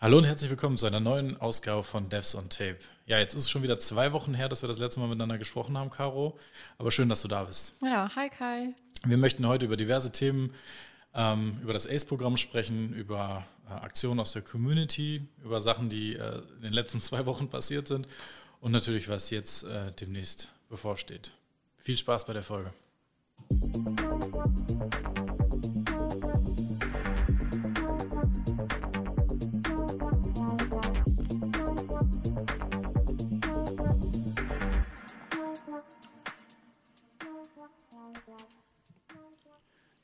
Hallo und herzlich willkommen zu einer neuen Ausgabe von Devs on Tape. Ja, jetzt ist es schon wieder zwei Wochen her, dass wir das letzte Mal miteinander gesprochen haben, Caro. Aber schön, dass du da bist. Ja, hi Kai. Wir möchten heute über diverse Themen, ähm, über das ACE-Programm sprechen, über äh, Aktionen aus der Community, über Sachen, die äh, in den letzten zwei Wochen passiert sind und natürlich, was jetzt äh, demnächst bevorsteht. Viel Spaß bei der Folge.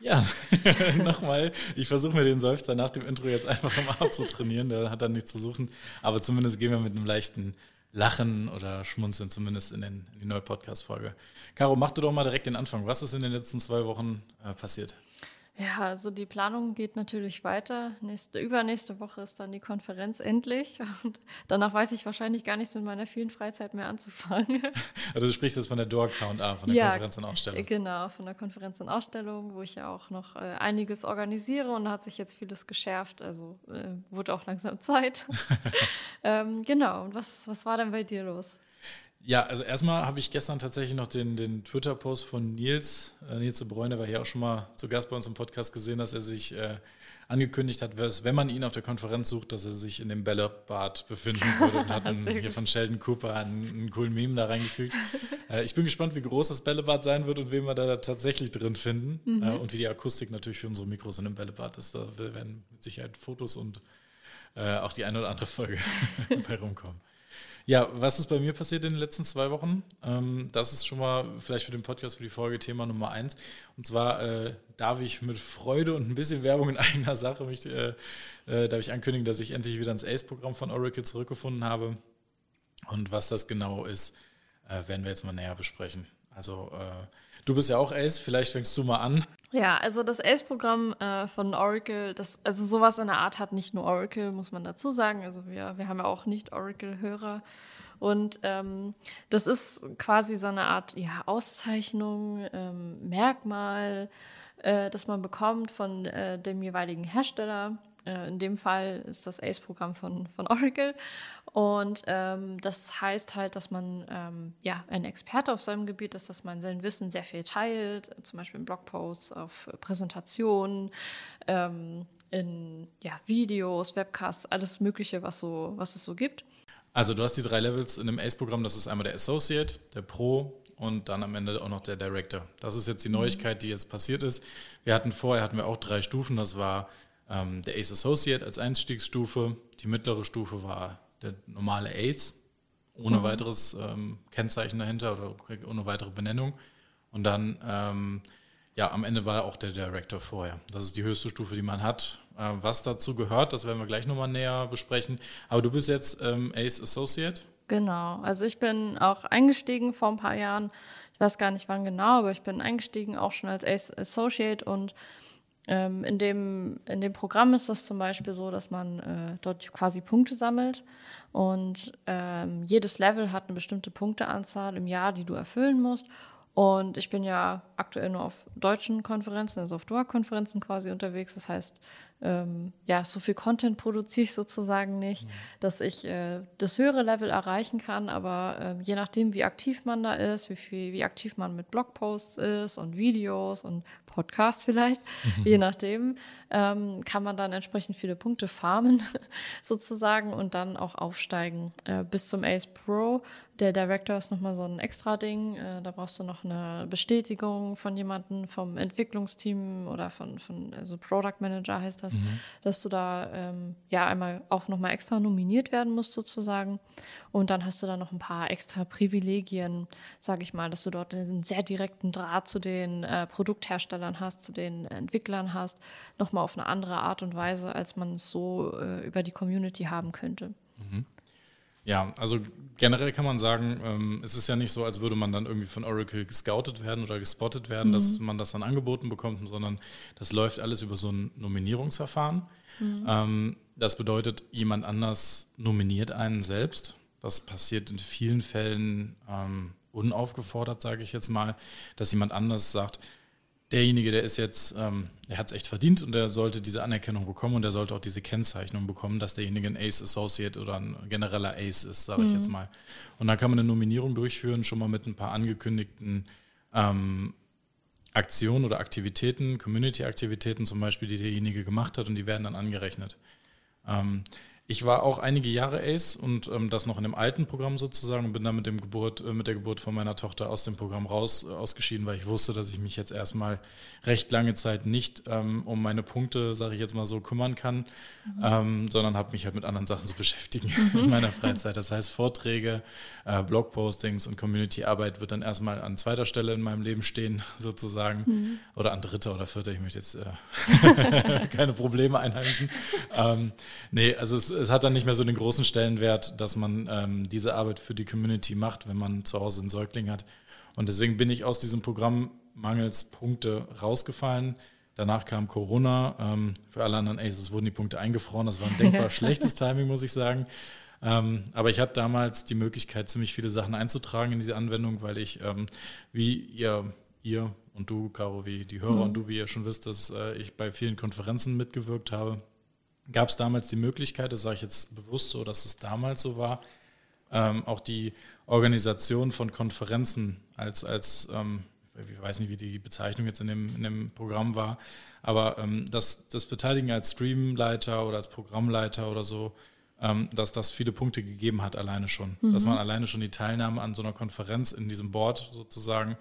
Ja, nochmal. Ich versuche mir den Seufzer nach dem Intro jetzt einfach mal abzutrainieren. Der hat dann nichts zu suchen. Aber zumindest gehen wir mit einem leichten Lachen oder Schmunzeln zumindest in, den, in die neue Podcast-Folge. Caro, mach du doch mal direkt den Anfang. Was ist in den letzten zwei Wochen äh, passiert? Ja, also die Planung geht natürlich weiter. Nächste, übernächste Woche ist dann die Konferenz endlich. Und danach weiß ich wahrscheinlich gar nichts mit meiner vielen Freizeit mehr anzufangen. Also du sprichst jetzt von der Door-Count A, von der ja, Konferenz und Ausstellung. Genau, von der Konferenz und Ausstellung, wo ich ja auch noch äh, einiges organisiere und da hat sich jetzt vieles geschärft. Also äh, wurde auch langsam Zeit. ähm, genau, und was, was war denn bei dir los? Ja, also erstmal habe ich gestern tatsächlich noch den, den Twitter-Post von Nils, äh, Nils de Bräune, war hier auch schon mal zu Gast bei uns im Podcast gesehen, dass er sich äh, angekündigt hat, wenn man ihn auf der Konferenz sucht, dass er sich in dem Bällebad befinden würde und hat einen, hier von Sheldon Cooper einen, einen, coolen Meme da reingefügt. äh, ich bin gespannt, wie groß das Bällebad sein wird und wen wir da tatsächlich drin finden mhm. äh, und wie die Akustik natürlich für unsere Mikros in dem Bällebad ist. Da werden mit Sicherheit Fotos und äh, auch die eine oder andere Folge bei rumkommen. Ja, was ist bei mir passiert in den letzten zwei Wochen? Ähm, das ist schon mal vielleicht für den Podcast, für die Folge Thema Nummer eins. Und zwar äh, darf ich mit Freude und ein bisschen Werbung in eigener Sache mich, äh, äh, darf ich ankündigen, dass ich endlich wieder ins ACE-Programm von Oracle zurückgefunden habe. Und was das genau ist, äh, werden wir jetzt mal näher besprechen. Also äh, du bist ja auch Ace, vielleicht fängst du mal an. Ja, also das Ace-Programm äh, von Oracle, das, also sowas in der Art hat nicht nur Oracle, muss man dazu sagen. Also wir, wir haben ja auch nicht Oracle-Hörer. Und ähm, das ist quasi so eine Art ja, Auszeichnung, ähm, Merkmal, äh, das man bekommt von äh, dem jeweiligen Hersteller. Äh, in dem Fall ist das ACE-Programm von, von Oracle. Und ähm, das heißt halt, dass man ähm, ja ein Experte auf seinem Gebiet ist, dass man sein Wissen sehr viel teilt, zum Beispiel in Blogposts, auf Präsentationen, ähm, in ja, Videos, Webcasts, alles Mögliche, was, so, was es so gibt. Also du hast die drei Levels in dem ACE-Programm, das ist einmal der Associate, der Pro und dann am Ende auch noch der Director. Das ist jetzt die mhm. Neuigkeit, die jetzt passiert ist. Wir hatten vorher hatten wir auch drei Stufen, das war ähm, der Ace Associate als Einstiegsstufe, die mittlere Stufe war der normale Ace, ohne mhm. weiteres ähm, Kennzeichen dahinter oder ohne weitere Benennung. Und dann, ähm, ja, am Ende war auch der Director vorher. Das ist die höchste Stufe, die man hat. Äh, was dazu gehört, das werden wir gleich nochmal näher besprechen. Aber du bist jetzt ähm, Ace Associate. Genau, also ich bin auch eingestiegen vor ein paar Jahren. Ich weiß gar nicht wann genau, aber ich bin eingestiegen auch schon als Ace Associate und ähm, in, dem, in dem Programm ist das zum Beispiel so, dass man äh, dort quasi Punkte sammelt und ähm, jedes Level hat eine bestimmte Punkteanzahl im Jahr, die du erfüllen musst. Und ich bin ja aktuell nur auf deutschen Konferenzen, also auf Doha-Konferenzen quasi unterwegs. Das heißt, ähm, ja, so viel Content produziere ich sozusagen nicht, mhm. dass ich äh, das höhere Level erreichen kann. Aber äh, je nachdem, wie aktiv man da ist, wie, viel, wie aktiv man mit Blogposts ist und Videos und Podcasts vielleicht, mhm. je nachdem, ähm, kann man dann entsprechend viele Punkte farmen sozusagen und dann auch aufsteigen äh, bis zum Ace Pro. Der Director ist nochmal so ein extra Ding. Äh, da brauchst du noch eine Bestätigung von jemandem vom Entwicklungsteam oder von, von also Product Manager heißt das, mhm. dass du da ähm, ja einmal auch nochmal extra nominiert werden musst sozusagen. Und dann hast du da noch ein paar extra Privilegien, sage ich mal, dass du dort einen sehr direkten Draht zu den äh, Produktherstellern hast, zu den Entwicklern hast, nochmal auf eine andere Art und Weise, als man es so äh, über die Community haben könnte. Mhm. Ja, also generell kann man sagen, ähm, es ist ja nicht so, als würde man dann irgendwie von Oracle gescoutet werden oder gespottet werden, mhm. dass man das dann angeboten bekommt, sondern das läuft alles über so ein Nominierungsverfahren. Mhm. Ähm, das bedeutet, jemand anders nominiert einen selbst das passiert in vielen Fällen ähm, unaufgefordert, sage ich jetzt mal, dass jemand anders sagt, derjenige, der ist jetzt, ähm, er hat es echt verdient und der sollte diese Anerkennung bekommen und er sollte auch diese Kennzeichnung bekommen, dass derjenige ein Ace Associate oder ein genereller Ace ist, sage ich jetzt mal. Und dann kann man eine Nominierung durchführen, schon mal mit ein paar angekündigten ähm, Aktionen oder Aktivitäten, Community-Aktivitäten zum Beispiel, die derjenige gemacht hat und die werden dann angerechnet. Ähm, ich war auch einige Jahre Ace und ähm, das noch in dem alten Programm sozusagen und bin dann mit, dem Geburt, äh, mit der Geburt von meiner Tochter aus dem Programm raus äh, ausgeschieden, weil ich wusste, dass ich mich jetzt erstmal recht lange Zeit nicht ähm, um meine Punkte, sage ich jetzt mal so, kümmern kann, mhm. ähm, sondern habe mich halt mit anderen Sachen zu beschäftigen mhm. in meiner Freizeit. Das heißt, Vorträge, äh, Blogpostings und Community-Arbeit wird dann erstmal an zweiter Stelle in meinem Leben stehen, sozusagen. Mhm. Oder an dritter oder vierter. Ich möchte jetzt äh, keine Probleme einheimsen. Ähm, nee, also es es hat dann nicht mehr so den großen Stellenwert, dass man ähm, diese Arbeit für die Community macht, wenn man zu Hause einen Säugling hat. Und deswegen bin ich aus diesem Programm mangels Punkte rausgefallen. Danach kam Corona. Ähm, für alle anderen Aces wurden die Punkte eingefroren. Das war ein denkbar schlechtes Timing, muss ich sagen. Ähm, aber ich hatte damals die Möglichkeit, ziemlich viele Sachen einzutragen in diese Anwendung, weil ich, ähm, wie ihr, ihr und du, Caro, wie die Hörer mhm. und du, wie ihr schon wisst, dass äh, ich bei vielen Konferenzen mitgewirkt habe gab es damals die Möglichkeit, das sage ich jetzt bewusst so, dass es damals so war, ähm, auch die Organisation von Konferenzen als, als ähm, ich weiß nicht, wie die Bezeichnung jetzt in dem, in dem Programm war, aber ähm, das, das Beteiligen als Streamleiter oder als Programmleiter oder so, ähm, dass das viele Punkte gegeben hat, alleine schon. Mhm. Dass man alleine schon die Teilnahme an so einer Konferenz in diesem Board sozusagen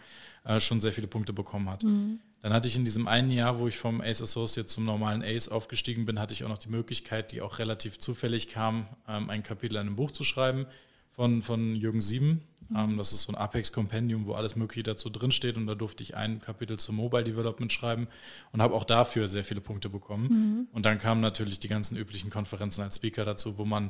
äh, schon sehr viele Punkte bekommen hat. Mhm. Dann hatte ich in diesem einen Jahr, wo ich vom Ace Associate zum normalen Ace aufgestiegen bin, hatte ich auch noch die Möglichkeit, die auch relativ zufällig kam, ähm, ein Kapitel in einem Buch zu schreiben von, von Jürgen Sieben. Mhm. Ähm, das ist so ein Apex-Kompendium, wo alles Mögliche dazu drinsteht und da durfte ich ein Kapitel zum Mobile Development schreiben und habe auch dafür sehr viele Punkte bekommen. Mhm. Und dann kamen natürlich die ganzen üblichen Konferenzen als Speaker dazu, wo man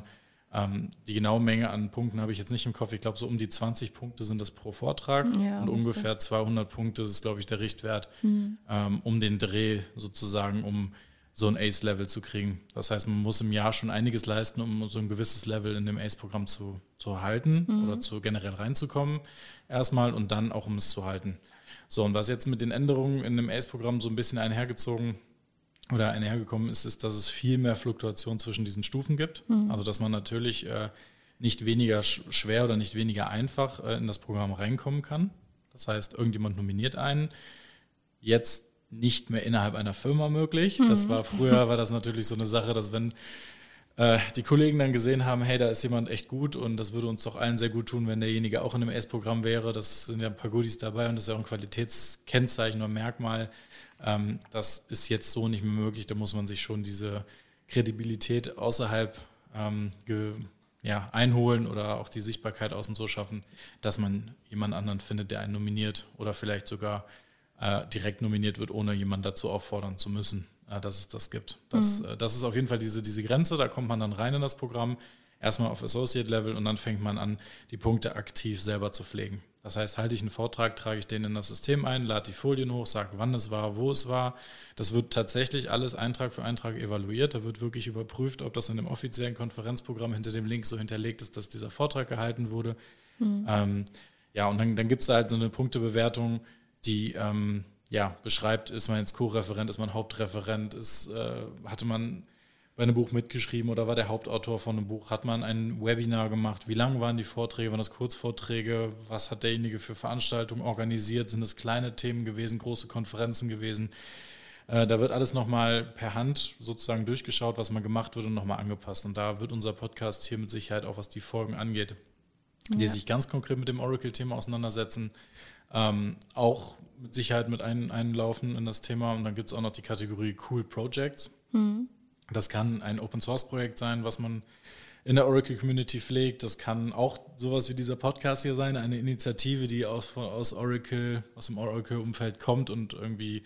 ähm, die genaue Menge an Punkten habe ich jetzt nicht im Kopf. Ich glaube, so um die 20 Punkte sind das pro Vortrag ja, und ungefähr 200 Punkte ist, glaube ich, der Richtwert, mhm. ähm, um den Dreh sozusagen, um so ein Ace-Level zu kriegen. Das heißt, man muss im Jahr schon einiges leisten, um so ein gewisses Level in dem Ace-Programm zu, zu halten mhm. oder zu generell reinzukommen erstmal und dann auch, um es zu halten. So, und was jetzt mit den Änderungen in dem Ace-Programm so ein bisschen einhergezogen oder einhergekommen ist, ist, dass es viel mehr Fluktuation zwischen diesen Stufen gibt. Mhm. Also dass man natürlich äh, nicht weniger schwer oder nicht weniger einfach äh, in das Programm reinkommen kann. Das heißt, irgendjemand nominiert einen. Jetzt nicht mehr innerhalb einer Firma möglich. Mhm. Das war früher war das natürlich so eine Sache, dass wenn äh, die Kollegen dann gesehen haben, hey, da ist jemand echt gut und das würde uns doch allen sehr gut tun, wenn derjenige auch in einem S-Programm wäre. Das sind ja ein paar Goodies dabei und das ist ja auch ein Qualitätskennzeichen oder Merkmal. Ähm, das ist jetzt so nicht mehr möglich. Da muss man sich schon diese Kredibilität außerhalb ähm, ja, einholen oder auch die Sichtbarkeit außen so schaffen, dass man jemand anderen findet, der einen nominiert oder vielleicht sogar äh, direkt nominiert wird, ohne jemanden dazu auffordern zu müssen, äh, dass es das gibt. Das, mhm. äh, das ist auf jeden Fall diese, diese Grenze, da kommt man dann rein in das Programm, erstmal auf Associate-Level und dann fängt man an, die Punkte aktiv selber zu pflegen. Das heißt, halte ich einen Vortrag, trage ich den in das System ein, lade die Folien hoch, sage, wann es war, wo es war. Das wird tatsächlich alles Eintrag für Eintrag evaluiert. Da wird wirklich überprüft, ob das in dem offiziellen Konferenzprogramm hinter dem Link so hinterlegt ist, dass dieser Vortrag gehalten wurde. Mhm. Ähm, ja, und dann, dann gibt es halt so eine Punktebewertung, die ähm, ja, beschreibt, ist man jetzt Co-Referent, ist man Hauptreferent, ist, äh, hatte man bei einem Buch mitgeschrieben oder war der Hauptautor von einem Buch? Hat man ein Webinar gemacht? Wie lang waren die Vorträge? Waren das Kurzvorträge? Was hat derjenige für Veranstaltungen organisiert? Sind es kleine Themen gewesen, große Konferenzen gewesen? Äh, da wird alles nochmal per Hand sozusagen durchgeschaut, was mal gemacht wird und nochmal angepasst. Und da wird unser Podcast hier mit Sicherheit auch, was die Folgen angeht, ja. die sich ganz konkret mit dem Oracle-Thema auseinandersetzen, ähm, auch mit Sicherheit mit ein, einlaufen in das Thema. Und dann gibt es auch noch die Kategorie Cool Projects. Mhm. Das kann ein Open Source Projekt sein, was man in der Oracle Community pflegt. Das kann auch sowas wie dieser Podcast hier sein, eine Initiative, die aus, aus Oracle, aus dem Oracle-Umfeld kommt und irgendwie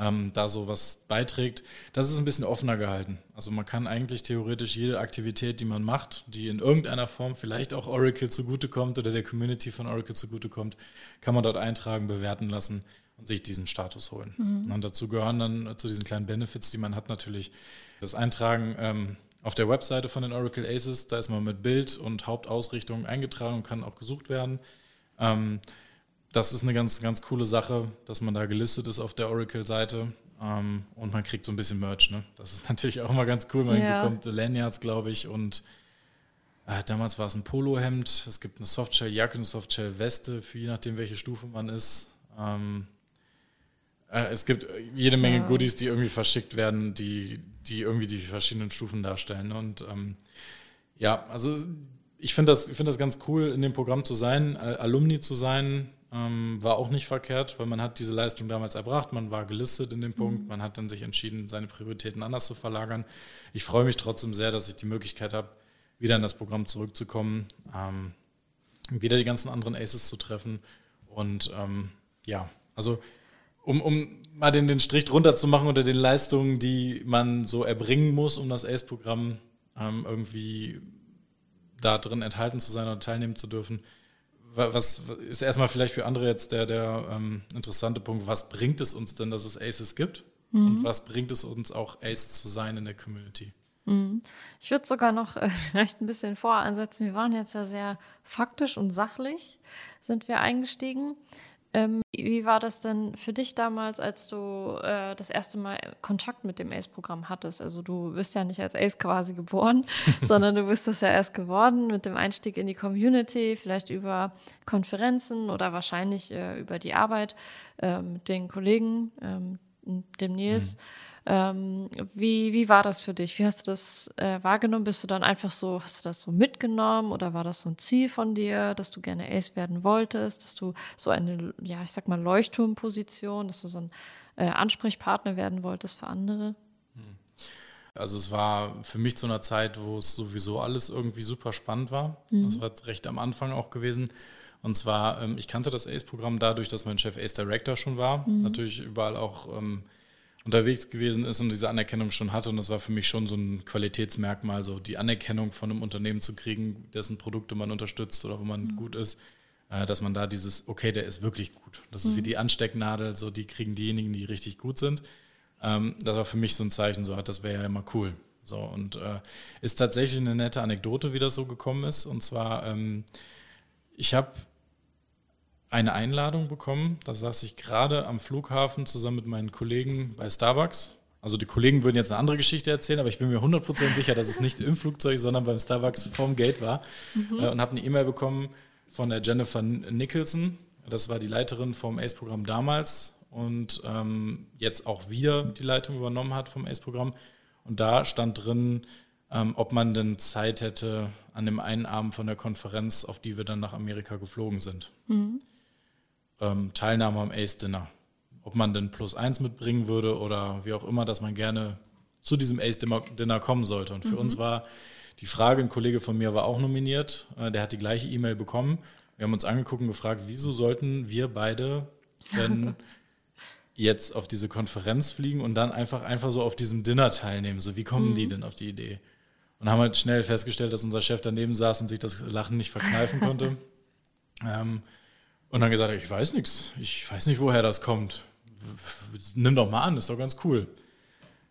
ähm, da sowas beiträgt. Das ist ein bisschen offener gehalten. Also man kann eigentlich theoretisch jede Aktivität, die man macht, die in irgendeiner Form vielleicht auch Oracle zugutekommt oder der Community von Oracle zugutekommt, kann man dort eintragen, bewerten lassen und sich diesen Status holen. Mhm. Und dazu gehören dann zu diesen kleinen Benefits, die man hat, natürlich das Eintragen ähm, auf der Webseite von den Oracle Aces, da ist man mit Bild und Hauptausrichtung eingetragen und kann auch gesucht werden. Ähm, das ist eine ganz, ganz coole Sache, dass man da gelistet ist auf der Oracle-Seite. Ähm, und man kriegt so ein bisschen Merch. Ne? Das ist natürlich auch immer ganz cool. Man ja. bekommt Lanyards, glaube ich, und äh, damals war es ein Polohemd. Es gibt eine Softshell-Jacke, eine Softshell-Weste, für je nachdem, welche Stufe man ist. Ähm, äh, es gibt jede Menge ja. Goodies, die irgendwie verschickt werden, die, die irgendwie die verschiedenen Stufen darstellen. Ne? Und ähm, ja, also ich finde das, find das ganz cool, in dem Programm zu sein, Alumni zu sein, ähm, war auch nicht verkehrt, weil man hat diese Leistung damals erbracht, man war gelistet in dem Punkt, mhm. man hat dann sich entschieden, seine Prioritäten anders zu verlagern. Ich freue mich trotzdem sehr, dass ich die Möglichkeit habe, wieder in das Programm zurückzukommen, ähm, wieder die ganzen anderen Aces zu treffen. Und ähm, ja, also um, um mal den, den Strich drunter zu machen unter den Leistungen, die man so erbringen muss, um das Ace-Programm ähm, irgendwie da drin enthalten zu sein oder teilnehmen zu dürfen, was ist erstmal vielleicht für andere jetzt der, der ähm, interessante Punkt, was bringt es uns denn, dass es Aces gibt? Mhm. Und was bringt es uns auch, Ace zu sein in der Community? Mhm. Ich würde sogar noch äh, vielleicht ein bisschen voransetzen. Wir waren jetzt ja sehr faktisch und sachlich, sind wir eingestiegen. Ähm, wie war das denn für dich damals, als du äh, das erste Mal Kontakt mit dem ACE-Programm hattest? Also du bist ja nicht als ACE quasi geboren, sondern du bist das ja erst geworden mit dem Einstieg in die Community, vielleicht über Konferenzen oder wahrscheinlich äh, über die Arbeit äh, mit den Kollegen, ähm, dem Nils. Mhm. Ähm, wie, wie war das für dich? Wie hast du das äh, wahrgenommen? Bist du dann einfach so, hast du das so mitgenommen oder war das so ein Ziel von dir, dass du gerne Ace werden wolltest, dass du so eine, ja, ich sag mal, Leuchtturmposition, dass du so ein äh, Ansprechpartner werden wolltest für andere? Hm. Also es war für mich zu einer Zeit, wo es sowieso alles irgendwie super spannend war. Mhm. Das war recht am Anfang auch gewesen. Und zwar, ähm, ich kannte das ACE-Programm dadurch, dass mein Chef Ace Director schon war. Mhm. Natürlich überall auch ähm, unterwegs gewesen ist und diese Anerkennung schon hatte. Und das war für mich schon so ein Qualitätsmerkmal, so die Anerkennung von einem Unternehmen zu kriegen, dessen Produkte man unterstützt oder wo man mhm. gut ist, äh, dass man da dieses, okay, der ist wirklich gut. Das mhm. ist wie mhm. die Anstecknadel, so die kriegen diejenigen, die richtig gut sind. Ähm, das war für mich so ein Zeichen, so hat, das wäre ja immer cool. So, und äh, ist tatsächlich eine nette Anekdote, wie das so gekommen ist. Und zwar, ähm, ich habe eine Einladung bekommen. Da saß ich gerade am Flughafen zusammen mit meinen Kollegen bei Starbucks. Also die Kollegen würden jetzt eine andere Geschichte erzählen, aber ich bin mir 100% sicher, dass es nicht im Flugzeug, sondern beim Starbucks vorm Gate war. Mhm. Äh, und habe eine E-Mail bekommen von der Jennifer Nicholson. Das war die Leiterin vom ACE-Programm damals und ähm, jetzt auch wieder die Leitung übernommen hat vom ACE-Programm. Und da stand drin, ähm, ob man denn Zeit hätte an dem einen Abend von der Konferenz, auf die wir dann nach Amerika geflogen sind. Mhm ähm, Teilnahme am Ace Dinner. Ob man denn plus eins mitbringen würde oder wie auch immer, dass man gerne zu diesem Ace Dinner kommen sollte. Und für mhm. uns war die Frage, ein Kollege von mir war auch nominiert, äh, der hat die gleiche E-Mail bekommen. Wir haben uns angeguckt und gefragt, wieso sollten wir beide denn jetzt auf diese Konferenz fliegen und dann einfach, einfach so auf diesem Dinner teilnehmen? So, wie kommen mhm. die denn auf die Idee? Und haben halt schnell festgestellt, dass unser Chef daneben saß und sich das Lachen nicht verkneifen konnte. ähm, und dann gesagt, ich weiß nichts, ich weiß nicht, woher das kommt. Nimm doch mal an, ist doch ganz cool.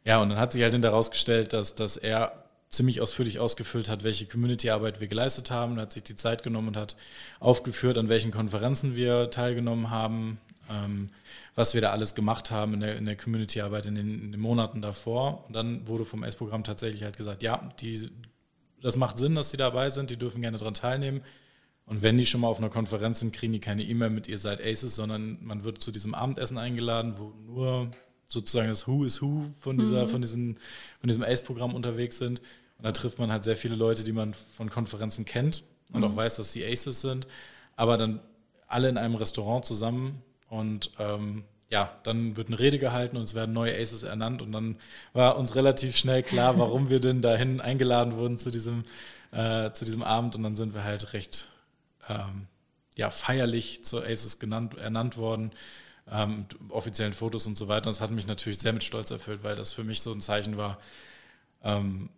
Ja, und dann hat sich halt hinterher herausgestellt, dass, dass er ziemlich ausführlich ausgefüllt hat, welche Community-Arbeit wir geleistet haben. Er hat sich die Zeit genommen und hat aufgeführt, an welchen Konferenzen wir teilgenommen haben, ähm, was wir da alles gemacht haben in der, in der Community-Arbeit in den, in den, Monaten davor. Und dann wurde vom S-Programm tatsächlich halt gesagt, ja, die, das macht Sinn, dass sie dabei sind, die dürfen gerne daran teilnehmen. Und wenn die schon mal auf einer Konferenz sind, kriegen die keine E-Mail mit ihr seid Aces, sondern man wird zu diesem Abendessen eingeladen, wo nur sozusagen das Who is Who von, dieser, mhm. von, diesen, von diesem Ace-Programm unterwegs sind. Und da trifft man halt sehr viele Leute, die man von Konferenzen kennt und mhm. auch weiß, dass sie Aces sind, aber dann alle in einem Restaurant zusammen und ähm, ja, dann wird eine Rede gehalten und es werden neue Aces ernannt und dann war uns relativ schnell klar, warum wir denn dahin eingeladen wurden zu diesem, äh, zu diesem Abend und dann sind wir halt recht ähm, ja, feierlich zur Aces genannt, ernannt worden, ähm, offiziellen Fotos und so weiter. Das hat mich natürlich sehr mit Stolz erfüllt, weil das für mich so ein Zeichen war. Ähm,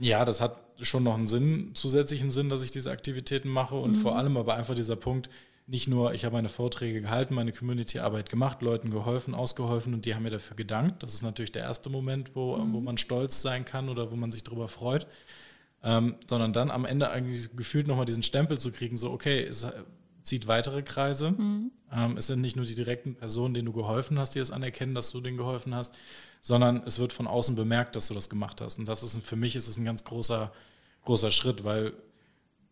ja, das hat schon noch einen Sinn, zusätzlichen Sinn, dass ich diese Aktivitäten mache und mhm. vor allem aber einfach dieser Punkt, nicht nur, ich habe meine Vorträge gehalten, meine Community-Arbeit gemacht, Leuten geholfen, ausgeholfen und die haben mir dafür gedankt. Das ist natürlich der erste Moment, wo, mhm. wo man stolz sein kann oder wo man sich darüber freut. Ähm, sondern dann am Ende eigentlich gefühlt nochmal diesen Stempel zu kriegen, so, okay, es, zieht weitere Kreise. Mhm. Ähm, es sind nicht nur die direkten Personen, denen du geholfen hast, die es anerkennen, dass du denen geholfen hast, sondern es wird von außen bemerkt, dass du das gemacht hast. Und das ist für mich ist es ein ganz großer, großer Schritt, weil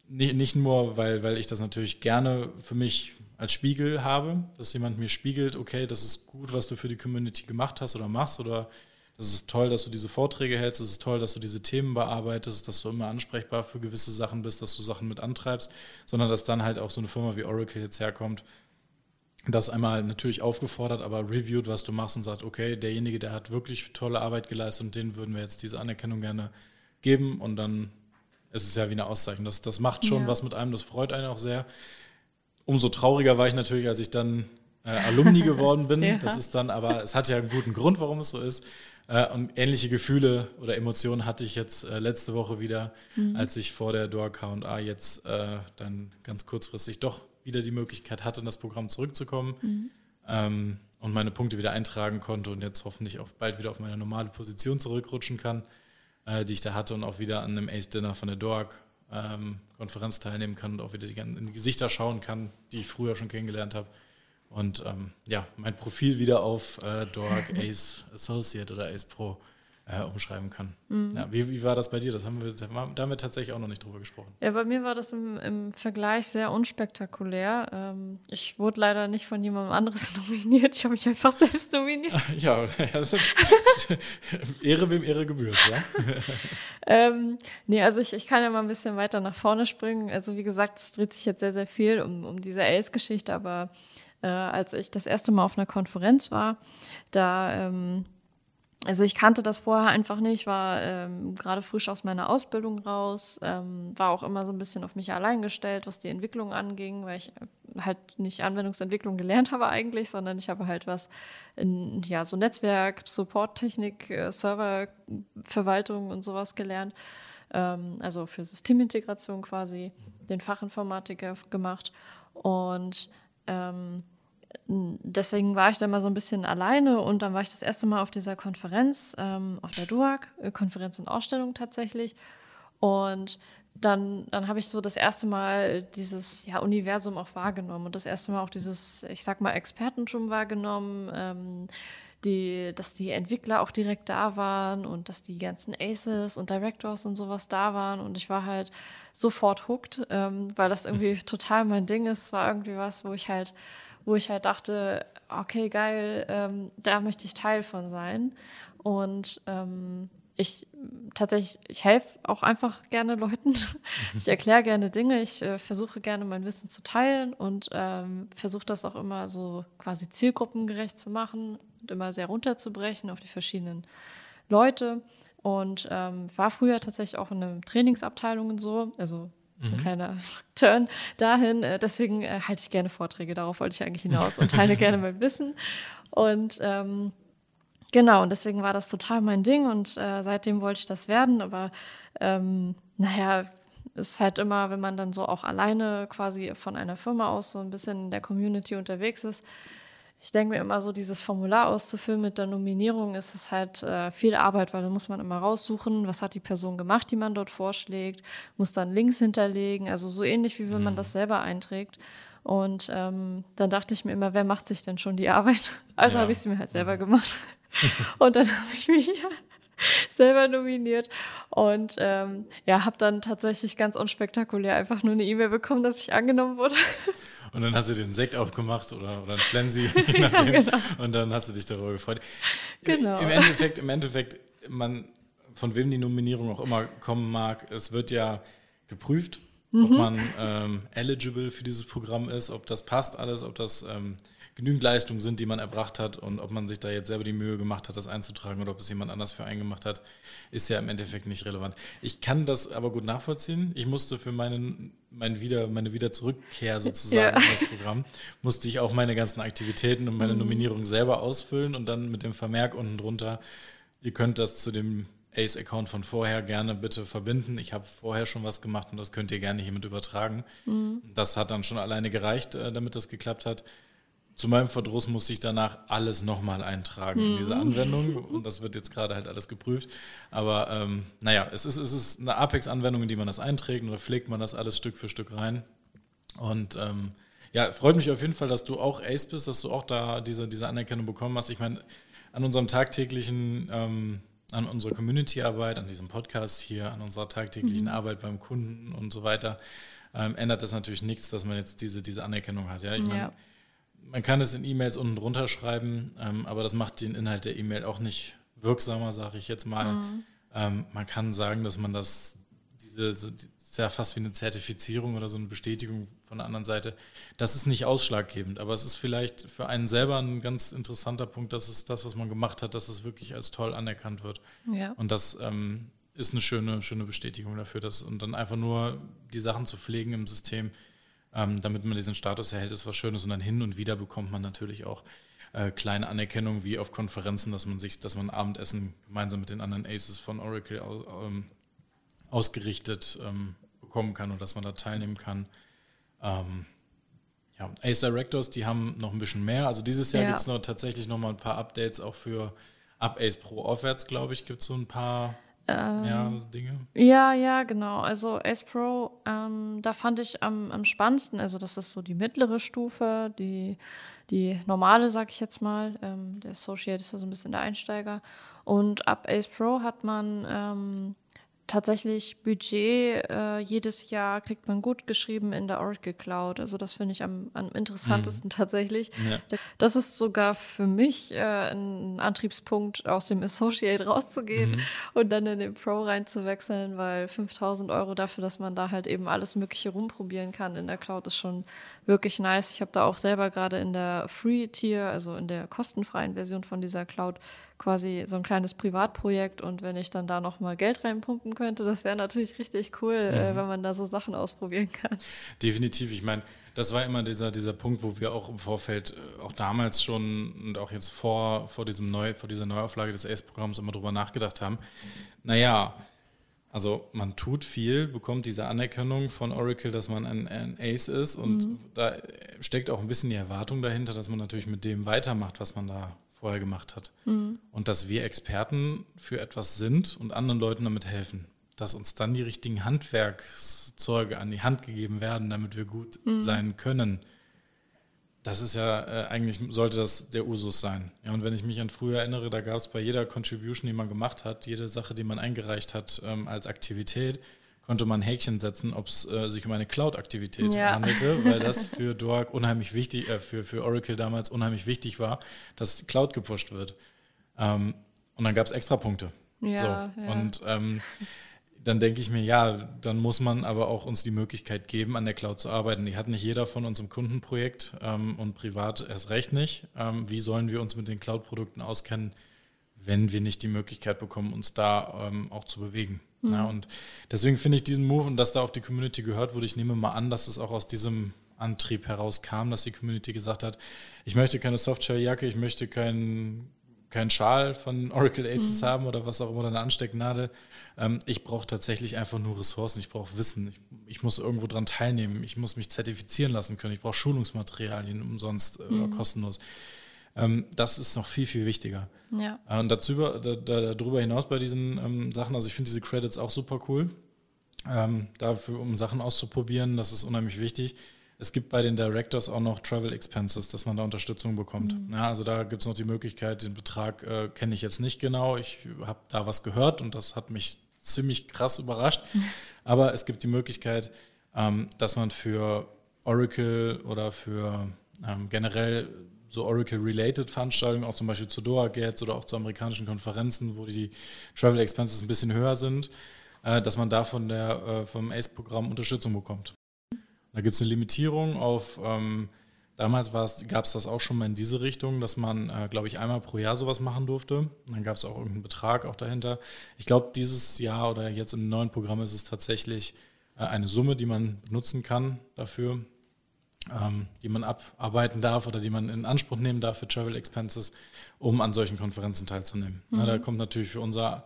nicht nur, weil, weil ich das natürlich gerne für mich als Spiegel habe, dass jemand mir spiegelt, okay, das ist gut, was du für die Community gemacht hast oder machst oder das ist toll, dass du diese Vorträge hältst, es ist toll, dass du diese Themen bearbeitest, dass du immer ansprechbar für gewisse Sachen bist, dass du Sachen mit antreibst, sondern dass dann halt auch so eine Firma wie Oracle jetzt herkommt, das einmal natürlich aufgefordert, aber reviewt, was du machst und sagt, okay, derjenige, der hat wirklich tolle Arbeit geleistet und den würden wir jetzt diese Anerkennung gerne geben und dann ist es ja wie eine Auszeichnung. Das, das macht schon ja. was mit einem, das freut einen auch sehr. Umso trauriger war ich natürlich, als ich dann äh, Alumni geworden bin. ja. Das ist dann, aber es hat ja einen guten Grund, warum es so ist. Äh, und ähnliche Gefühle oder Emotionen hatte ich jetzt äh, letzte Woche wieder, mhm. als ich vor der DOA K&A jetzt äh, dann ganz kurzfristig doch wieder die Möglichkeit hatte, in das Programm zurückzukommen mhm. ähm, und meine Punkte wieder eintragen konnte und jetzt hoffentlich auch bald wieder auf meine normale Position zurückrutschen kann, die ich da hatte und auch wieder an einem Ace-Dinner von der DOAG ähm, Konferenz teilnehmen kann und auch wieder die, in die Gesichter schauen kann, die ich früher schon kennengelernt habe und ähm, ja, mein Profil wieder auf äh, Dork Ace Associate oder Ace Pro äh, umschreiben kann. Mhm. Ja, wie, wie war das bei dir? Das haben wir, da haben wir tatsächlich auch noch nicht drüber gesprochen. Ja, bei mir war das im, im Vergleich sehr unspektakulär. Ähm, ich wurde leider nicht von jemandem anderes nominiert. Ich habe mich einfach selbst nominiert. ja, das ist Ehre wem Ehre gebührt, ja. ähm, nee, also ich, ich kann ja mal ein bisschen weiter nach vorne springen. Also wie gesagt, es dreht sich jetzt sehr, sehr viel um, um diese Ace-Geschichte, aber äh, als ich das erste Mal auf einer Konferenz war. Da, ähm, also ich kannte das vorher einfach nicht, war ähm, gerade frisch aus meiner Ausbildung raus, ähm, war auch immer so ein bisschen auf mich allein gestellt, was die Entwicklung anging, weil ich halt nicht Anwendungsentwicklung gelernt habe eigentlich, sondern ich habe halt was in ja so Netzwerk, Supporttechnik, äh, Serververwaltung und sowas gelernt. Ähm, also für Systemintegration quasi den Fachinformatiker gemacht und ähm, deswegen war ich da mal so ein bisschen alleine und dann war ich das erste Mal auf dieser Konferenz, ähm, auf der DUAG, äh, Konferenz und Ausstellung tatsächlich. Und dann, dann habe ich so das erste Mal dieses ja, Universum auch wahrgenommen und das erste Mal auch dieses, ich sag mal, Expertentum wahrgenommen, ähm, die, dass die Entwickler auch direkt da waren und dass die ganzen Aces und Directors und sowas da waren und ich war halt sofort hooked, ähm, weil das irgendwie total mein Ding ist. Es war irgendwie was, wo ich halt, wo ich halt dachte, okay, geil, ähm, da möchte ich Teil von sein. Und ähm, ich tatsächlich, ich helfe auch einfach gerne Leuten. Ich erkläre gerne Dinge. Ich äh, versuche gerne mein Wissen zu teilen und ähm, versuche das auch immer so quasi zielgruppengerecht zu machen und immer sehr runterzubrechen auf die verschiedenen Leute. Und ähm, war früher tatsächlich auch in einer Trainingsabteilung und so. Also so ein mhm. kleiner Turn dahin. Äh, deswegen äh, halte ich gerne Vorträge, darauf wollte ich eigentlich hinaus und teile gerne mein Wissen. Und ähm, genau, und deswegen war das total mein Ding und äh, seitdem wollte ich das werden. Aber ähm, naja, ist halt immer, wenn man dann so auch alleine quasi von einer Firma aus so ein bisschen in der Community unterwegs ist, ich denke mir immer so, dieses Formular auszufüllen mit der Nominierung ist es halt äh, viel Arbeit, weil da muss man immer raussuchen, was hat die Person gemacht, die man dort vorschlägt, muss dann Links hinterlegen, also so ähnlich wie wenn man mhm. das selber einträgt. Und ähm, dann dachte ich mir immer, wer macht sich denn schon die Arbeit? Also ja. habe ich sie mir halt selber mhm. gemacht. Und dann habe ich mich selber nominiert und ähm, ja, habe dann tatsächlich ganz unspektakulär einfach nur eine E-Mail bekommen, dass ich angenommen wurde. Und dann hast du den Sekt aufgemacht oder, oder ein Flensi, je nachdem. ja, genau. Und dann hast du dich darüber gefreut. Genau. Im Endeffekt, im Endeffekt, man, von wem die Nominierung auch immer kommen mag, es wird ja geprüft, mhm. ob man ähm, eligible für dieses Programm ist, ob das passt alles, ob das ähm, genügend Leistungen sind, die man erbracht hat und ob man sich da jetzt selber die Mühe gemacht hat, das einzutragen oder ob es jemand anders für einen gemacht hat, ist ja im Endeffekt nicht relevant. Ich kann das aber gut nachvollziehen. Ich musste für meinen, mein wieder, meine Wiederzurückkehr sozusagen ja. in das Programm, musste ich auch meine ganzen Aktivitäten und meine mhm. Nominierung selber ausfüllen und dann mit dem Vermerk unten drunter, ihr könnt das zu dem Ace-Account von vorher gerne bitte verbinden. Ich habe vorher schon was gemacht und das könnt ihr gerne hiermit übertragen. Mhm. Das hat dann schon alleine gereicht, äh, damit das geklappt hat. Zu meinem Verdruss musste ich danach alles nochmal eintragen mhm. in diese mhm. Anwendung und das wird jetzt gerade halt alles geprüft. Aber ähm, naja, es ist, es ist eine Apex-Anwendung, in die man das einträgt und da pflegt man das alles Stück für Stück rein. Und ähm, ja, freut mich auf jeden Fall, dass du auch Ace bist, dass du auch da diese, diese Anerkennung bekommen hast. Ich meine, an unserem tagtäglichen, ähm, an unserer Community-Arbeit, an diesem Podcast hier, an unserer tagtäglichen mhm. Arbeit beim Kunden und so weiter, ähm, ändert das natürlich nichts, dass man jetzt diese, diese Anerkennung hat. Ja, ich meine, ja. Man kann es in E-Mails unten drunter schreiben, ähm, aber das macht den Inhalt der E-Mail auch nicht wirksamer, sage ich jetzt mal. Mhm. Ähm, man kann sagen, dass man das, diese, so, ist ja fast wie eine Zertifizierung oder so eine Bestätigung von der anderen Seite. Das ist nicht ausschlaggebend, aber es ist vielleicht für einen selber ein ganz interessanter Punkt, dass es das, was man gemacht hat, dass es wirklich als toll anerkannt wird. Ja. Und das ähm, ist eine schöne, schöne Bestätigung dafür, dass und dann einfach nur die Sachen zu pflegen im System, ähm, damit man diesen Status erhält, ist was Schönes und dann hin und wieder bekommt man natürlich auch äh, kleine Anerkennungen wie auf Konferenzen, dass man sich, dass man Abendessen gemeinsam mit den anderen Aces von Oracle ähm, ausgerichtet ähm, bekommen kann und dass man da teilnehmen kann. Ähm, ja, Ace Directors, die haben noch ein bisschen mehr. Also dieses Jahr ja. gibt es noch tatsächlich noch mal ein paar Updates auch für ab Ace Pro aufwärts, glaube ich, gibt es so ein paar ähm, mehr Dinge. Ja, ja, genau. Also Ace Pro, ähm, da fand ich am, am spannendsten, also das ist so die mittlere Stufe, die, die normale, sag ich jetzt mal. Ähm, der Associate ist ja so ein bisschen der Einsteiger. Und ab Ace Pro hat man ähm, tatsächlich Budget äh, jedes Jahr kriegt man gut geschrieben in der Oracle Cloud. Also das finde ich am, am interessantesten mhm. tatsächlich. Ja. Das ist sogar für mich äh, ein Antriebspunkt, aus dem Associate rauszugehen mhm. und dann in den Pro reinzuwechseln, weil 5000 Euro dafür, dass man da halt eben alles Mögliche rumprobieren kann in der Cloud, ist schon wirklich nice. Ich habe da auch selber gerade in der Free-Tier, also in der kostenfreien Version von dieser Cloud, quasi so ein kleines Privatprojekt und wenn ich dann da nochmal Geld reinpumpen könnte, das wäre natürlich richtig cool, äh, mhm. äh, wenn man da so Sachen ausprobieren kann. Definitiv, ich meine, das war immer dieser, dieser Punkt, wo wir auch im Vorfeld, äh, auch damals schon und auch jetzt vor, vor, diesem Neu, vor dieser Neuauflage des ACE-Programms immer drüber nachgedacht haben. Naja, also man tut viel, bekommt diese Anerkennung von Oracle, dass man ein, ein Ace ist und mhm. da steckt auch ein bisschen die Erwartung dahinter, dass man natürlich mit dem weitermacht, was man da vorher gemacht hat. Mhm. Und dass wir Experten für etwas sind und anderen Leuten damit helfen. Dass uns dann die richtigen Handwerkszeuge an die Hand gegeben werden, damit wir gut mhm. sein können. Das ist ja äh, eigentlich, sollte das der Usus sein. Ja, und wenn ich mich an früher erinnere, da gab es bei jeder Contribution, die man gemacht hat, jede Sache, die man eingereicht hat ähm, als Aktivität, konnte man ein Häkchen setzen, ob es äh, sich um eine Cloud-Aktivität ja. handelte, weil das für Dork unheimlich wichtig, äh, für, für Oracle damals unheimlich wichtig war, dass Cloud gepusht wird. Ähm, und dann gab es extra Punkte. Ja, so. ja. Und ähm, dann denke ich mir, ja, dann muss man aber auch uns die Möglichkeit geben, an der Cloud zu arbeiten. Die hat nicht jeder von uns im Kundenprojekt ähm, und privat erst recht nicht. Ähm, wie sollen wir uns mit den Cloud-Produkten auskennen, wenn wir nicht die Möglichkeit bekommen, uns da ähm, auch zu bewegen? Mhm. Ja, und deswegen finde ich diesen Move und dass da auf die Community gehört wurde, ich nehme mal an, dass es auch aus diesem Antrieb herauskam, dass die Community gesagt hat, ich möchte keine Softshell-Jacke, ich möchte keinen kein Schal von Oracle Aces mhm. haben oder was auch immer, eine Anstecknadel. Ähm, ich brauche tatsächlich einfach nur Ressourcen, ich brauche Wissen, ich, ich, muss irgendwo dran teilnehmen, ich muss mich zertifizieren lassen können, ich brauche Schulungsmaterialien umsonst äh, mhm. kostenlos. Ähm, das ist noch viel, viel wichtiger. Ja. Äh, und dazu, da, da, darüber hinaus bei diesen ähm, Sachen, also ich finde diese Credits auch super cool. Ähm, dafür, um Sachen auszuprobieren, das ist unheimlich wichtig. Es gibt bei den Directors auch noch Travel Expenses, dass man da Unterstützung bekommt. Mhm. Ja, also da gibt es noch die Möglichkeit, den Betrag äh, kenne ich jetzt nicht genau. Ich habe da was gehört und das hat mich ziemlich krass überrascht. Aber es gibt die Möglichkeit, ähm, dass man für Oracle oder für ähm, generell so Oracle-related Veranstaltungen, auch zum Beispiel zu Doha Gates oder auch zu amerikanischen Konferenzen, wo die Travel Expenses ein bisschen höher sind, äh, dass man da von der, äh, vom ACE-Programm Unterstützung bekommt. Da gibt es eine Limitierung auf, ähm, damals gab es das auch schon mal in diese Richtung, dass man, äh, glaube ich, einmal pro Jahr sowas machen durfte. Und dann gab es auch irgendeinen Betrag auch dahinter. Ich glaube, dieses Jahr oder jetzt im neuen Programm ist es tatsächlich eine Summe, die man benutzen kann dafür ähm, die man abarbeiten darf oder die man in Anspruch nehmen darf für Travel Expenses, um an solchen Konferenzen teilzunehmen. Mhm. Na, da kommt natürlich für unser,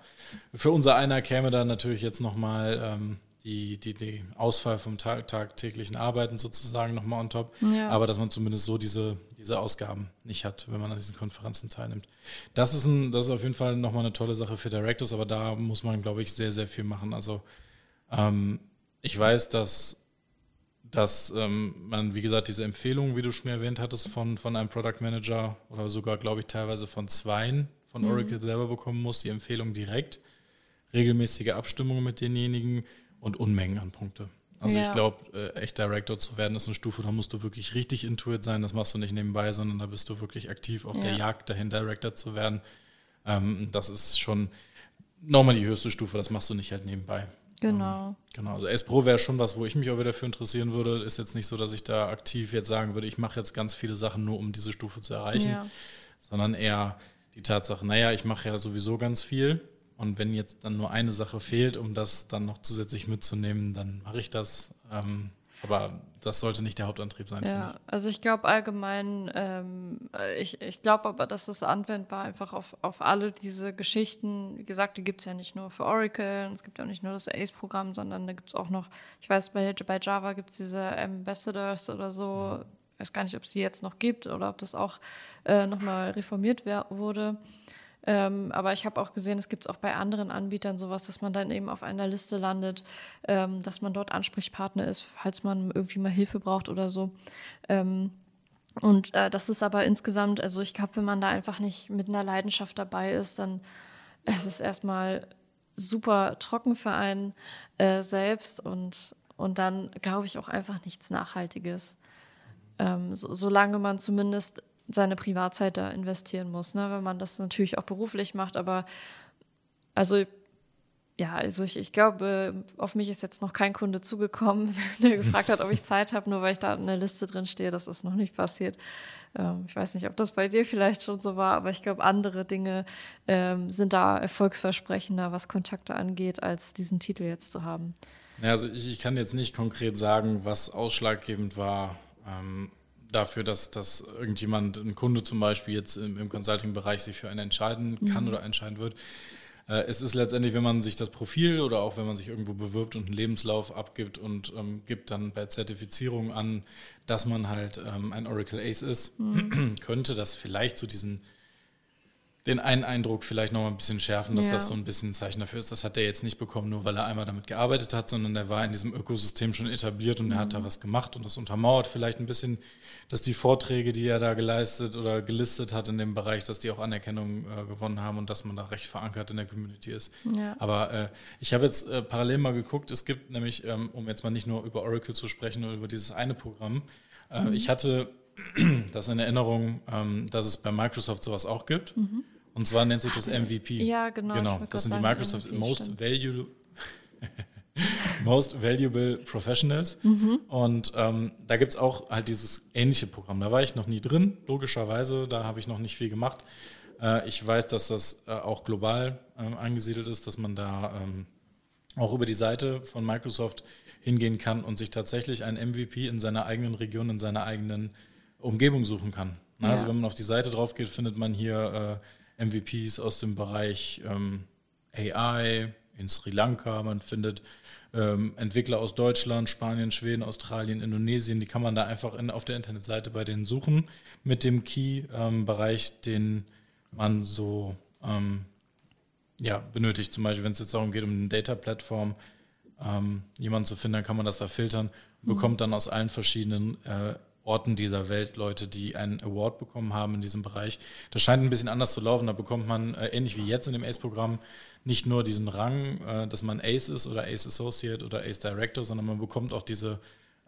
für unser einer käme da natürlich jetzt nochmal ähm, die, die, die Ausfall vom Tag, tagtäglichen Arbeiten sozusagen nochmal on top. Ja. Aber dass man zumindest so diese, diese Ausgaben nicht hat, wenn man an diesen Konferenzen teilnimmt. Das ist, ein, das ist auf jeden Fall nochmal eine tolle Sache für Directors, aber da muss man, glaube ich, sehr, sehr viel machen. Also ähm, ich weiß, dass dass ähm, man, wie gesagt, diese Empfehlungen, wie du schon erwähnt hattest, von, von einem Product Manager oder sogar, glaube ich, teilweise von zweien von mhm. Oracle selber bekommen muss, die Empfehlung direkt, regelmäßige Abstimmungen mit denjenigen und Unmengen an Punkte. Also ja. ich glaube, äh, echt Director zu werden ist eine Stufe, da musst du wirklich richtig intuit sein. Das machst du nicht nebenbei, sondern da bist du wirklich aktiv auf ja. der Jagd dahin, Director zu werden. Ähm, das ist schon nochmal die höchste Stufe, das machst du nicht halt nebenbei. Genau. Genau. Also S-Pro wäre schon was, wo ich mich auch wieder für interessieren würde. Ist jetzt nicht so, dass ich da aktiv jetzt sagen würde, ich mache jetzt ganz viele Sachen nur, um diese Stufe zu erreichen, ja. sondern eher die Tatsache, naja, ich mache ja sowieso ganz viel. Und wenn jetzt dann nur eine Sache fehlt, um das dann noch zusätzlich mitzunehmen, dann mache ich das. Ähm, aber das sollte nicht der Hauptantrieb sein. Ja, ich. also ich glaube allgemein, ähm, ich, ich glaube aber, dass es anwendbar einfach auf, auf alle diese Geschichten, wie gesagt, die gibt es ja nicht nur für Oracle, es gibt ja auch nicht nur das ACE-Programm, sondern da gibt es auch noch, ich weiß, bei, bei Java gibt es diese Ambassadors oder so, ich weiß gar nicht, ob es die jetzt noch gibt oder ob das auch äh, nochmal reformiert wurde. Ähm, aber ich habe auch gesehen, es gibt es auch bei anderen Anbietern sowas, dass man dann eben auf einer Liste landet, ähm, dass man dort Ansprechpartner ist, falls man irgendwie mal Hilfe braucht oder so. Ähm, und äh, das ist aber insgesamt, also ich glaube, wenn man da einfach nicht mit einer Leidenschaft dabei ist, dann ist es erstmal super trocken für einen äh, selbst und, und dann glaube ich auch einfach nichts Nachhaltiges. Ähm, so, solange man zumindest seine Privatzeit da investieren muss, ne? wenn man das natürlich auch beruflich macht. Aber also ja, also ich, ich glaube, auf mich ist jetzt noch kein Kunde zugekommen, der gefragt hat, ob ich Zeit habe, nur weil ich da in der Liste drin stehe. Das ist noch nicht passiert. Ähm, ich weiß nicht, ob das bei dir vielleicht schon so war, aber ich glaube, andere Dinge ähm, sind da erfolgsversprechender, was Kontakte angeht, als diesen Titel jetzt zu haben. Ja, also ich, ich kann jetzt nicht konkret sagen, was ausschlaggebend war. Ähm, dafür, dass, dass irgendjemand, ein Kunde zum Beispiel jetzt im, im Consulting-Bereich sich für einen entscheiden kann mhm. oder entscheiden wird. Äh, es ist letztendlich, wenn man sich das Profil oder auch wenn man sich irgendwo bewirbt und einen Lebenslauf abgibt und ähm, gibt dann bei Zertifizierung an, dass man halt ähm, ein Oracle Ace ist, mhm. könnte das vielleicht zu diesen den einen Eindruck vielleicht noch mal ein bisschen schärfen, dass ja. das so ein bisschen ein Zeichen dafür ist. Das hat er jetzt nicht bekommen, nur weil er einmal damit gearbeitet hat, sondern er war in diesem Ökosystem schon etabliert und mhm. er hat da mhm. was gemacht und das untermauert vielleicht ein bisschen, dass die Vorträge, die er da geleistet oder gelistet hat in dem Bereich, dass die auch Anerkennung äh, gewonnen haben und dass man da recht verankert in der Community ist. Ja. Aber äh, ich habe jetzt äh, parallel mal geguckt, es gibt nämlich, ähm, um jetzt mal nicht nur über Oracle zu sprechen oder über dieses eine Programm, äh, mhm. ich hatte das in Erinnerung, ähm, dass es bei Microsoft sowas auch gibt. Mhm. Und zwar nennt sich das MVP. Ja, genau. Genau, das sind die Microsoft MVP, Most Valuable. Most Valuable Professionals. Mhm. Und ähm, da gibt es auch halt dieses ähnliche Programm. Da war ich noch nie drin, logischerweise. Da habe ich noch nicht viel gemacht. Äh, ich weiß, dass das äh, auch global äh, angesiedelt ist, dass man da ähm, auch über die Seite von Microsoft hingehen kann und sich tatsächlich ein MVP in seiner eigenen Region, in seiner eigenen Umgebung suchen kann. Ja. Also wenn man auf die Seite drauf geht, findet man hier äh, MVPs aus dem Bereich ähm, AI in Sri Lanka, man findet ähm, Entwickler aus Deutschland, Spanien, Schweden, Australien, Indonesien, die kann man da einfach in, auf der Internetseite bei denen suchen mit dem Key-Bereich, ähm, den man so ähm, ja, benötigt. Zum Beispiel, wenn es jetzt darum geht, um eine Data-Plattform, ähm, jemanden zu finden, dann kann man das da filtern, mhm. bekommt dann aus allen verschiedenen äh, Orten dieser Welt Leute, die einen Award bekommen haben in diesem Bereich. Das scheint ein bisschen anders zu laufen. Da bekommt man, äh, ähnlich wie jetzt in dem ACE-Programm, nicht nur diesen Rang, äh, dass man ACE ist oder ACE Associate oder ACE Director, sondern man bekommt auch diese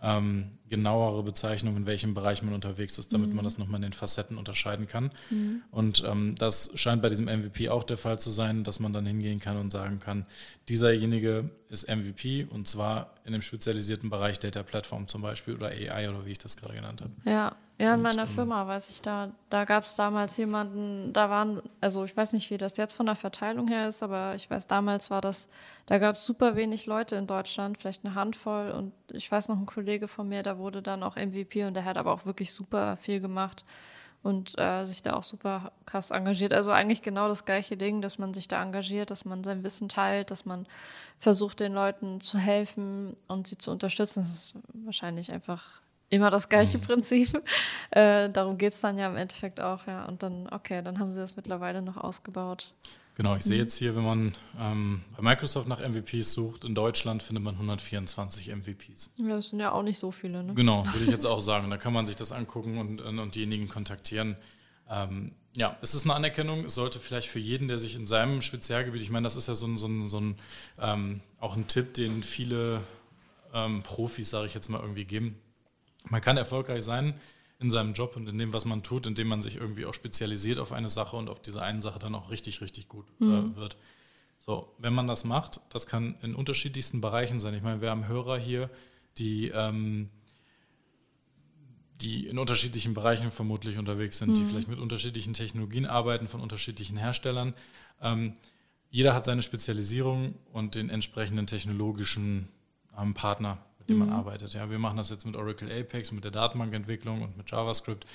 ähm, genauere Bezeichnung, in welchem Bereich man unterwegs ist, damit mhm. man das nochmal in den Facetten unterscheiden kann. Mhm. Und ähm, das scheint bei diesem MVP auch der Fall zu sein, dass man dann hingehen kann und sagen kann, dieserjenige ist MVP und zwar in dem spezialisierten Bereich Data Platform zum Beispiel oder AI oder wie ich das gerade genannt habe. Ja, ja, in und, meiner ähm, Firma weiß ich da, da gab es damals jemanden, da waren, also ich weiß nicht, wie das jetzt von der Verteilung her ist, aber ich weiß, damals war das, da gab es super wenig Leute in Deutschland, vielleicht eine Handvoll und ich weiß noch, ein Kollege von mir, da wurde dann auch MVP und der hat aber auch wirklich super viel gemacht und äh, sich da auch super krass engagiert. Also eigentlich genau das gleiche Ding, dass man sich da engagiert, dass man sein Wissen teilt, dass man versucht, den Leuten zu helfen und sie zu unterstützen. Das ist wahrscheinlich einfach immer das gleiche mhm. Prinzip. Äh, darum geht es dann ja im Endeffekt auch, ja. Und dann, okay, dann haben sie das mittlerweile noch ausgebaut. Genau, ich sehe jetzt hier, wenn man ähm, bei Microsoft nach MVPs sucht, in Deutschland findet man 124 MVPs. Ja, das sind ja auch nicht so viele, ne? Genau, würde ich jetzt auch sagen. Da kann man sich das angucken und, und diejenigen kontaktieren. Ähm, ja, es ist eine Anerkennung. Es sollte vielleicht für jeden, der sich in seinem Spezialgebiet, ich meine, das ist ja so ein, so ein, so ein ähm, auch ein Tipp, den viele ähm, Profis, sage ich jetzt mal, irgendwie geben. Man kann erfolgreich sein in seinem Job und in dem, was man tut, indem man sich irgendwie auch spezialisiert auf eine Sache und auf diese eine Sache dann auch richtig, richtig gut äh, mhm. wird. So, wenn man das macht, das kann in unterschiedlichsten Bereichen sein. Ich meine, wir haben Hörer hier, die, ähm, die in unterschiedlichen Bereichen vermutlich unterwegs sind, mhm. die vielleicht mit unterschiedlichen Technologien arbeiten, von unterschiedlichen Herstellern. Ähm, jeder hat seine Spezialisierung und den entsprechenden technologischen ähm, Partner mit dem mhm. man arbeitet. Ja, wir machen das jetzt mit Oracle Apex, mit der Datenbankentwicklung und mit JavaScript.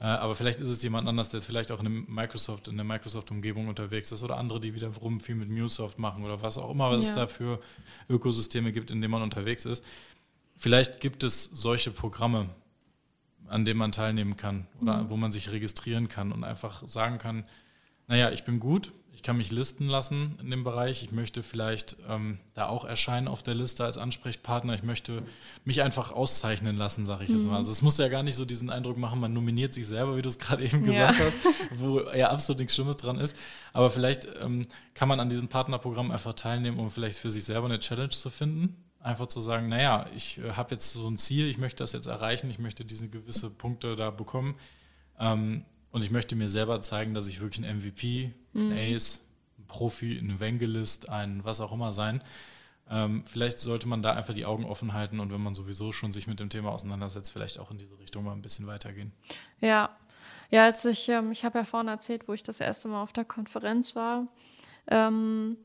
Äh, aber vielleicht ist es jemand anders, der vielleicht auch in, Microsoft, in der Microsoft-Umgebung unterwegs ist oder andere, die wiederum viel mit MuleSoft machen oder was auch immer, was ja. es da für Ökosysteme gibt, in denen man unterwegs ist. Vielleicht gibt es solche Programme, an denen man teilnehmen kann oder mhm. wo man sich registrieren kann und einfach sagen kann, naja, ich bin gut, ich kann mich listen lassen in dem Bereich. Ich möchte vielleicht ähm, da auch erscheinen auf der Liste als Ansprechpartner. Ich möchte mich einfach auszeichnen lassen, sage ich mhm. jetzt mal. Also es muss ja gar nicht so diesen Eindruck machen, man nominiert sich selber, wie du es gerade eben gesagt ja. hast, wo ja absolut nichts Schlimmes dran ist. Aber vielleicht ähm, kann man an diesem Partnerprogramm einfach teilnehmen, um vielleicht für sich selber eine Challenge zu finden. Einfach zu sagen, naja, ich äh, habe jetzt so ein Ziel, ich möchte das jetzt erreichen, ich möchte diese gewisse Punkte da bekommen. Ähm, und ich möchte mir selber zeigen, dass ich wirklich ein MVP, ein mhm. Ace, ein Profi, ein Evangelist, ein was auch immer sein. Ähm, vielleicht sollte man da einfach die Augen offen halten und wenn man sowieso schon sich mit dem Thema auseinandersetzt, vielleicht auch in diese Richtung mal ein bisschen weitergehen. Ja, ja, als ich, ähm, ich habe ja vorhin erzählt, wo ich das erste Mal auf der Konferenz war. Ähm,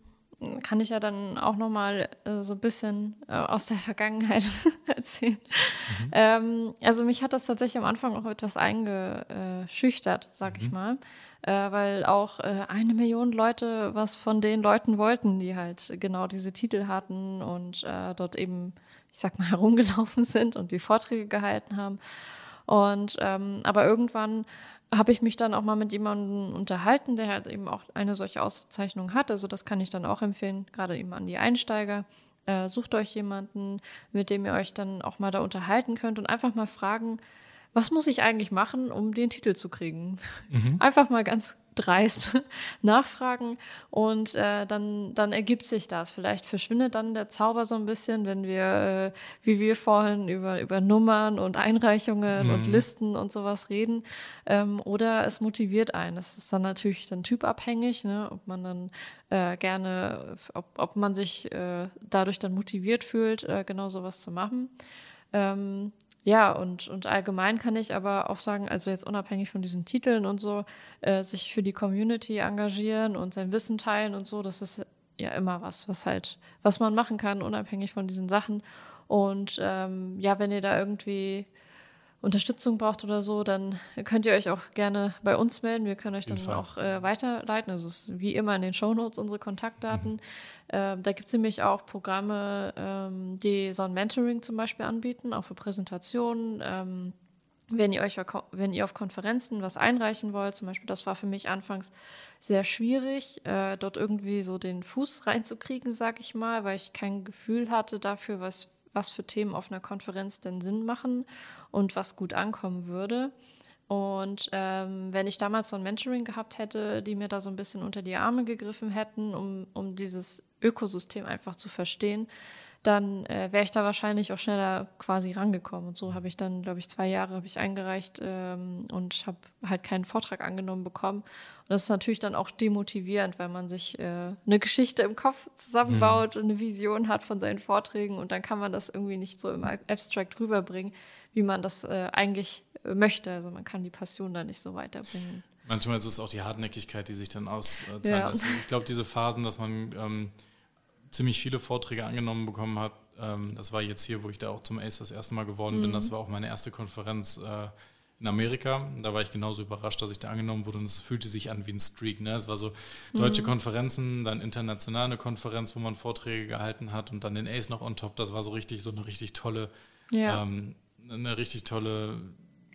kann ich ja dann auch noch mal äh, so ein bisschen äh, aus der Vergangenheit erzählen. Mhm. Ähm, also mich hat das tatsächlich am Anfang auch etwas eingeschüchtert, sag mhm. ich mal, äh, weil auch äh, eine Million Leute was von den Leuten wollten, die halt genau diese Titel hatten und äh, dort eben, ich sag mal, herumgelaufen sind und die Vorträge gehalten haben. Und ähm, aber irgendwann habe ich mich dann auch mal mit jemandem unterhalten, der halt eben auch eine solche Auszeichnung hat. Also das kann ich dann auch empfehlen, gerade eben an die Einsteiger. Äh, sucht euch jemanden, mit dem ihr euch dann auch mal da unterhalten könnt und einfach mal fragen, was muss ich eigentlich machen, um den Titel zu kriegen? Mhm. Einfach mal ganz dreist nachfragen und äh, dann, dann ergibt sich das. Vielleicht verschwindet dann der Zauber so ein bisschen, wenn wir, äh, wie wir vorhin, über, über Nummern und Einreichungen mhm. und Listen und sowas reden. Ähm, oder es motiviert einen. Das ist dann natürlich dann typabhängig, ne? ob man dann äh, gerne, ob, ob man sich äh, dadurch dann motiviert fühlt, äh, genau sowas zu machen. Ähm, ja, und, und allgemein kann ich aber auch sagen, also jetzt unabhängig von diesen Titeln und so, äh, sich für die Community engagieren und sein Wissen teilen und so, das ist ja immer was, was halt, was man machen kann, unabhängig von diesen Sachen. Und ähm, ja, wenn ihr da irgendwie Unterstützung braucht oder so, dann könnt ihr euch auch gerne bei uns melden. Wir können euch dann Fall. auch äh, weiterleiten. Also es ist wie immer in den Shownotes unsere Kontaktdaten. Mhm. Äh, da gibt es nämlich auch Programme, ähm, die so ein Mentoring zum Beispiel anbieten, auch für Präsentationen. Ähm, wenn ihr euch wenn ihr auf Konferenzen was einreichen wollt, zum Beispiel, das war für mich anfangs sehr schwierig, äh, dort irgendwie so den Fuß reinzukriegen, sag ich mal, weil ich kein Gefühl hatte dafür, was, was für Themen auf einer Konferenz denn Sinn machen und was gut ankommen würde. Und ähm, wenn ich damals so ein Mentoring gehabt hätte, die mir da so ein bisschen unter die Arme gegriffen hätten, um, um dieses Ökosystem einfach zu verstehen, dann äh, wäre ich da wahrscheinlich auch schneller quasi rangekommen. Und so habe ich dann, glaube ich, zwei Jahre habe ich eingereicht ähm, und habe halt keinen Vortrag angenommen bekommen. Und das ist natürlich dann auch demotivierend, weil man sich äh, eine Geschichte im Kopf zusammenbaut mhm. und eine Vision hat von seinen Vorträgen und dann kann man das irgendwie nicht so im Abstract rüberbringen, wie man das äh, eigentlich möchte. Also man kann die Passion da nicht so weiterbringen. Manchmal ist es auch die Hartnäckigkeit, die sich dann auszahlen ja. lässt. Ich glaube, diese Phasen, dass man ähm, ziemlich viele Vorträge angenommen bekommen hat. Ähm, das war jetzt hier, wo ich da auch zum Ace das erste Mal geworden mhm. bin. Das war auch meine erste Konferenz äh, in Amerika. Da war ich genauso überrascht, dass ich da angenommen wurde und es fühlte sich an wie ein Streak. Ne? Es war so deutsche mhm. Konferenzen, dann international eine Konferenz, wo man Vorträge gehalten hat und dann den Ace noch on top. Das war so richtig, so eine richtig tolle, ja. ähm, eine richtig tolle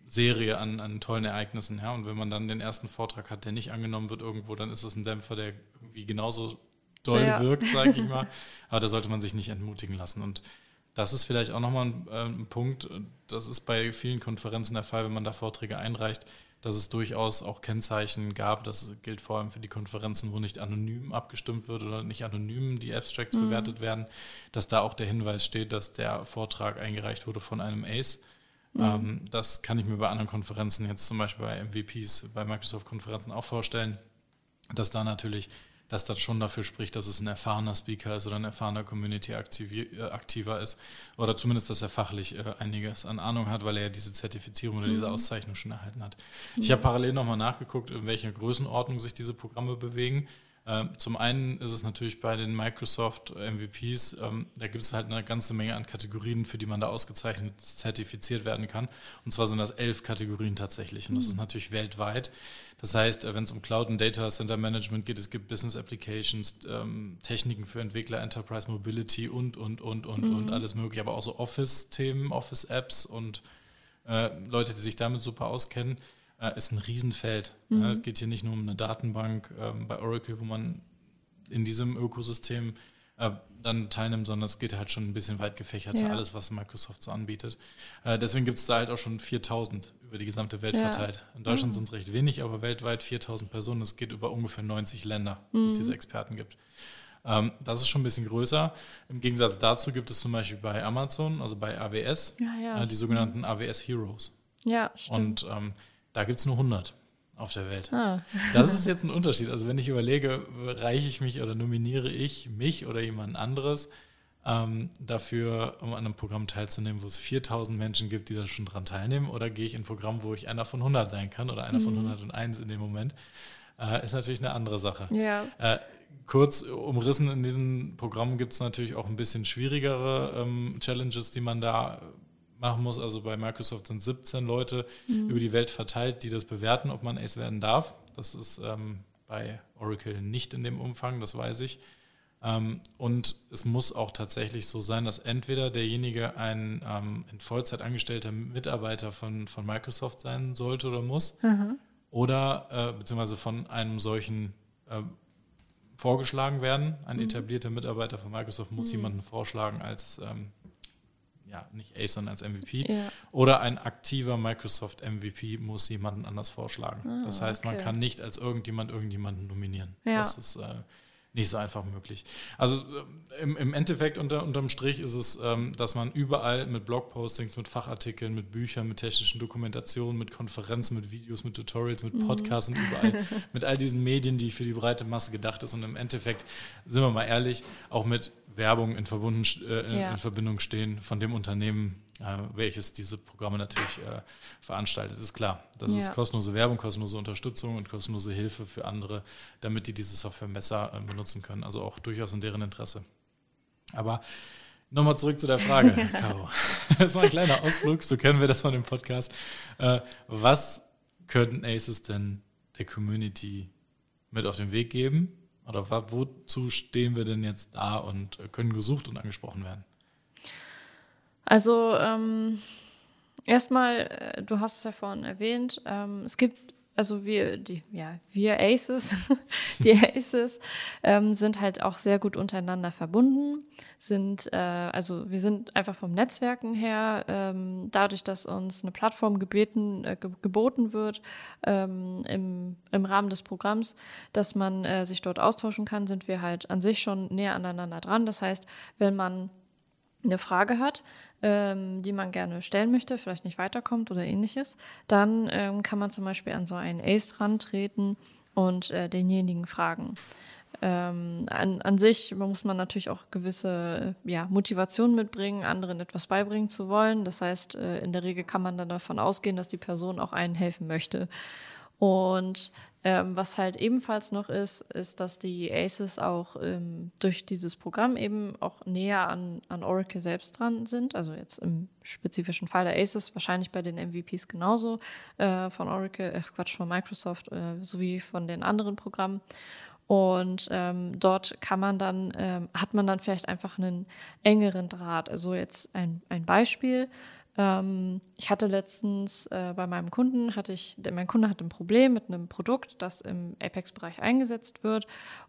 Serie an, an tollen Ereignissen. Ja? Und wenn man dann den ersten Vortrag hat, der nicht angenommen wird irgendwo, dann ist es ein Dämpfer, der irgendwie genauso doll ja. wirkt, sage ich mal. Aber da sollte man sich nicht entmutigen lassen. Und das ist vielleicht auch nochmal ein, äh, ein Punkt, das ist bei vielen Konferenzen der Fall, wenn man da Vorträge einreicht, dass es durchaus auch Kennzeichen gab. Das gilt vor allem für die Konferenzen, wo nicht anonym abgestimmt wird oder nicht anonym die Abstracts mhm. bewertet werden, dass da auch der Hinweis steht, dass der Vortrag eingereicht wurde von einem ACE. Mhm. Ähm, das kann ich mir bei anderen Konferenzen, jetzt zum Beispiel bei MVPs, bei Microsoft-Konferenzen auch vorstellen, dass da natürlich dass das schon dafür spricht, dass es ein erfahrener Speaker ist oder ein erfahrener Community-Aktiver äh, ist. Oder zumindest, dass er fachlich äh, einiges an Ahnung hat, weil er ja diese Zertifizierung oder diese mhm. Auszeichnung schon erhalten hat. Ich habe parallel nochmal nachgeguckt, in welcher Größenordnung sich diese Programme bewegen. Ähm, zum einen ist es natürlich bei den Microsoft MVPs, ähm, da gibt es halt eine ganze Menge an Kategorien, für die man da ausgezeichnet zertifiziert werden kann. Und zwar sind das elf Kategorien tatsächlich. Und das ist mhm. natürlich weltweit. Das heißt, äh, wenn es um Cloud und Data Center Management geht, es gibt Business Applications, ähm, Techniken für Entwickler, Enterprise Mobility und, und, und, und, mhm. und alles mögliche, aber auch so Office-Themen, Office-Apps und äh, Leute, die sich damit super auskennen äh, ist ein Riesenfeld. Mhm. Ja, es geht hier nicht nur um eine Datenbank ähm, bei Oracle, wo man in diesem Ökosystem äh, dann teilnimmt, sondern es geht halt schon ein bisschen weit gefächert, ja. alles, was Microsoft so anbietet. Äh, deswegen gibt es da halt auch schon 4000 über die gesamte Welt ja. verteilt. In Deutschland mhm. sind es recht wenig, aber weltweit 4000 Personen. Es geht über ungefähr 90 Länder, mhm. wo es mhm. diese Experten gibt. Ähm, das ist schon ein bisschen größer. Im Gegensatz dazu gibt es zum Beispiel bei Amazon, also bei AWS, ja, äh, die sogenannten mhm. AWS Heroes. Ja, stimmt. Und ähm, da gibt es nur 100 auf der Welt. Ah. Das ist jetzt ein Unterschied. Also wenn ich überlege, reiche ich mich oder nominiere ich mich oder jemand anderes ähm, dafür, um an einem Programm teilzunehmen, wo es 4000 Menschen gibt, die da schon dran teilnehmen, oder gehe ich in ein Programm, wo ich einer von 100 sein kann oder einer mhm. von 101 in dem Moment, äh, ist natürlich eine andere Sache. Ja. Äh, kurz umrissen, in diesem Programm gibt es natürlich auch ein bisschen schwierigere ähm, Challenges, die man da machen muss. Also bei Microsoft sind 17 Leute mhm. über die Welt verteilt, die das bewerten, ob man Ace werden darf. Das ist ähm, bei Oracle nicht in dem Umfang, das weiß ich. Ähm, und es muss auch tatsächlich so sein, dass entweder derjenige ein ähm, in Vollzeit angestellter Mitarbeiter von, von Microsoft sein sollte oder muss, mhm. oder äh, beziehungsweise von einem solchen äh, vorgeschlagen werden. Ein mhm. etablierter Mitarbeiter von Microsoft muss mhm. jemanden vorschlagen als ähm, ja, nicht Ace, sondern als MVP. Ja. Oder ein aktiver Microsoft MVP muss jemanden anders vorschlagen. Ah, das heißt, okay. man kann nicht als irgendjemand irgendjemanden nominieren. Ja. Das ist äh, nicht so einfach möglich. Also äh, im, im, Endeffekt unter, unterm Strich ist es, ähm, dass man überall mit Blogpostings, mit Fachartikeln, mit Büchern, mit technischen Dokumentationen, mit Konferenzen, mit Videos, mit Tutorials, mit mhm. Podcasts mhm. und überall mit all diesen Medien, die für die breite Masse gedacht ist. Und im Endeffekt, sind wir mal ehrlich, auch mit Werbung in, Verbunden, äh, ja. in Verbindung stehen von dem Unternehmen, welches diese Programme natürlich äh, veranstaltet. Ist klar, das ja. ist kostenlose Werbung, kostenlose Unterstützung und kostenlose Hilfe für andere, damit die diese Software besser äh, benutzen können. Also auch durchaus in deren Interesse. Aber nochmal zurück zu der Frage, Caro. Das war ein kleiner Ausflug, so kennen wir das von dem Podcast. Äh, was könnten Aces denn der Community mit auf den Weg geben? Oder wozu stehen wir denn jetzt da und können gesucht und angesprochen werden? Also ähm, erstmal, äh, du hast es ja vorhin erwähnt, ähm, es gibt also wir, die, ja, wir Aces, die Aces ähm, sind halt auch sehr gut untereinander verbunden, sind, äh, also wir sind einfach vom Netzwerken her, ähm, dadurch, dass uns eine Plattform gebeten, äh, geboten wird ähm, im, im Rahmen des Programms, dass man äh, sich dort austauschen kann, sind wir halt an sich schon näher aneinander dran. Das heißt, wenn man eine Frage hat, ähm, die man gerne stellen möchte, vielleicht nicht weiterkommt oder ähnliches, dann ähm, kann man zum Beispiel an so einen Ace rantreten und äh, denjenigen fragen. Ähm, an, an, sich muss man natürlich auch gewisse ja, Motivation mitbringen, anderen etwas beibringen zu wollen. Das heißt, äh, in der Regel kann man dann davon ausgehen, dass die Person auch einen helfen möchte. Und ähm, was halt ebenfalls noch ist, ist, dass die Aces auch ähm, durch dieses Programm eben auch näher an, an Oracle selbst dran sind. Also jetzt im spezifischen Fall der Aces, wahrscheinlich bei den MVPs genauso äh, von Oracle, äh, Quatsch, von Microsoft äh, sowie von den anderen Programmen. Und ähm, dort kann man dann, ähm, hat man dann vielleicht einfach einen engeren Draht. Also jetzt ein, ein Beispiel. Ähm, ich hatte letztens äh, bei meinem Kunden, hatte ich, mein Kunde hat ein Problem mit einem Produkt, das im Apex-Bereich eingesetzt wird.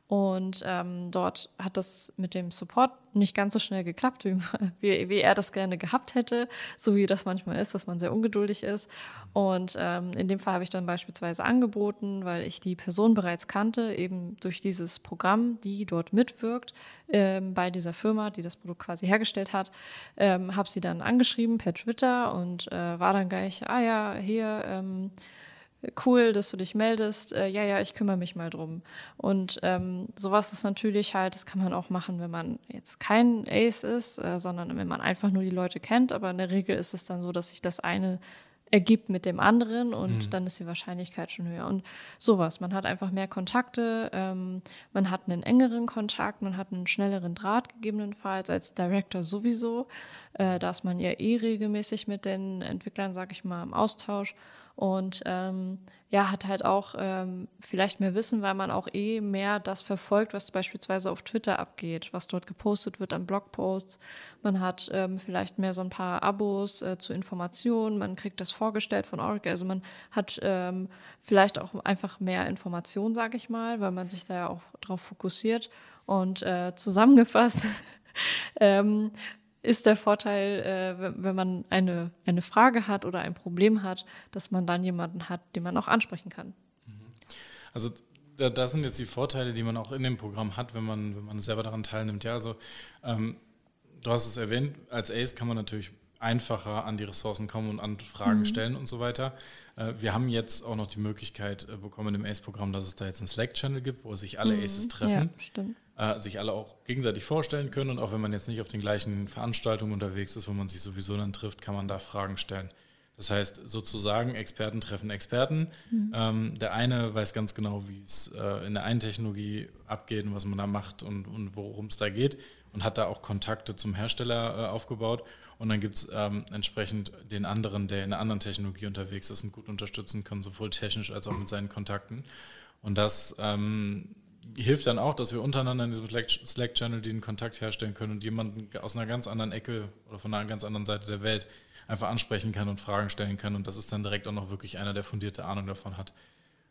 Und ähm, dort hat das mit dem Support nicht ganz so schnell geklappt, wie, wie, wie, er das gerne gehabt hätte, so wie das manchmal ist, dass man sehr ungeduldig ist. Und ähm, in dem Fall habe ich dann beispielsweise angeboten, weil ich die Person bereits kannte, eben durch dieses Programm, die dort mitwirkt ähm, bei dieser Firma, die das Produkt quasi hergestellt hat, ähm, habe sie dann angeschrieben per Twitter und äh, war dann gleich, ah ja, hier ähm, cool, dass du dich meldest. Äh, ja, ja, ich kümmere mich mal drum. Und ähm, sowas ist natürlich halt, das kann man auch machen, wenn man jetzt kein Ace ist, äh, sondern wenn man einfach nur die Leute kennt. Aber in der Regel ist es dann so, dass sich das eine ergibt mit dem anderen und mhm. dann ist die Wahrscheinlichkeit schon höher. Und sowas. Man hat einfach mehr Kontakte, ähm, man hat einen engeren Kontakt, man hat einen schnelleren Draht gegebenenfalls als Director sowieso. Äh, da ist man ja eh regelmäßig mit den Entwicklern, sag ich mal, im Austausch und ähm, ja, hat halt auch ähm, vielleicht mehr Wissen, weil man auch eh mehr das verfolgt, was beispielsweise auf Twitter abgeht, was dort gepostet wird an Blogposts. Man hat ähm, vielleicht mehr so ein paar Abos äh, zu Informationen, man kriegt das vorgestellt von Oracle, also man hat ähm, vielleicht auch einfach mehr Informationen, sage ich mal, weil man sich da ja auch drauf fokussiert. Und äh, zusammengefasst ähm, ist der Vorteil, äh, wenn man eine, eine Frage hat oder ein Problem hat, dass man dann jemanden hat, den man auch ansprechen kann. Mhm. Also da, das sind jetzt die Vorteile, die man auch in dem Programm hat, wenn man, wenn man selber daran teilnimmt. Ja, also ähm, du hast es erwähnt, als Ace kann man natürlich einfacher an die Ressourcen kommen und an Fragen mhm. stellen und so weiter. Äh, wir haben jetzt auch noch die Möglichkeit äh, bekommen im Ace-Programm, dass es da jetzt einen Slack-Channel gibt, wo sich alle mhm. Aces treffen. Ja, stimmt äh, sich alle auch gegenseitig vorstellen können. Und auch wenn man jetzt nicht auf den gleichen Veranstaltungen unterwegs ist, wo man sich sowieso dann trifft, kann man da Fragen stellen. Das heißt, sozusagen Experten treffen Experten. Mhm. Ähm, der eine weiß ganz genau, wie es äh, in der einen Technologie abgeht und was man da macht und, und worum es da geht und hat da auch Kontakte zum Hersteller äh, aufgebaut. Und dann gibt es ähm, entsprechend den anderen, der in einer anderen Technologie unterwegs ist und gut unterstützen kann, sowohl technisch als auch mit seinen Kontakten. Und das ähm, hilft dann auch, dass wir untereinander in diesem Slack-Channel den Kontakt herstellen können und jemanden aus einer ganz anderen Ecke oder von einer ganz anderen Seite der Welt einfach ansprechen kann und Fragen stellen kann. Und das ist dann direkt auch noch wirklich einer, der fundierte Ahnung davon hat.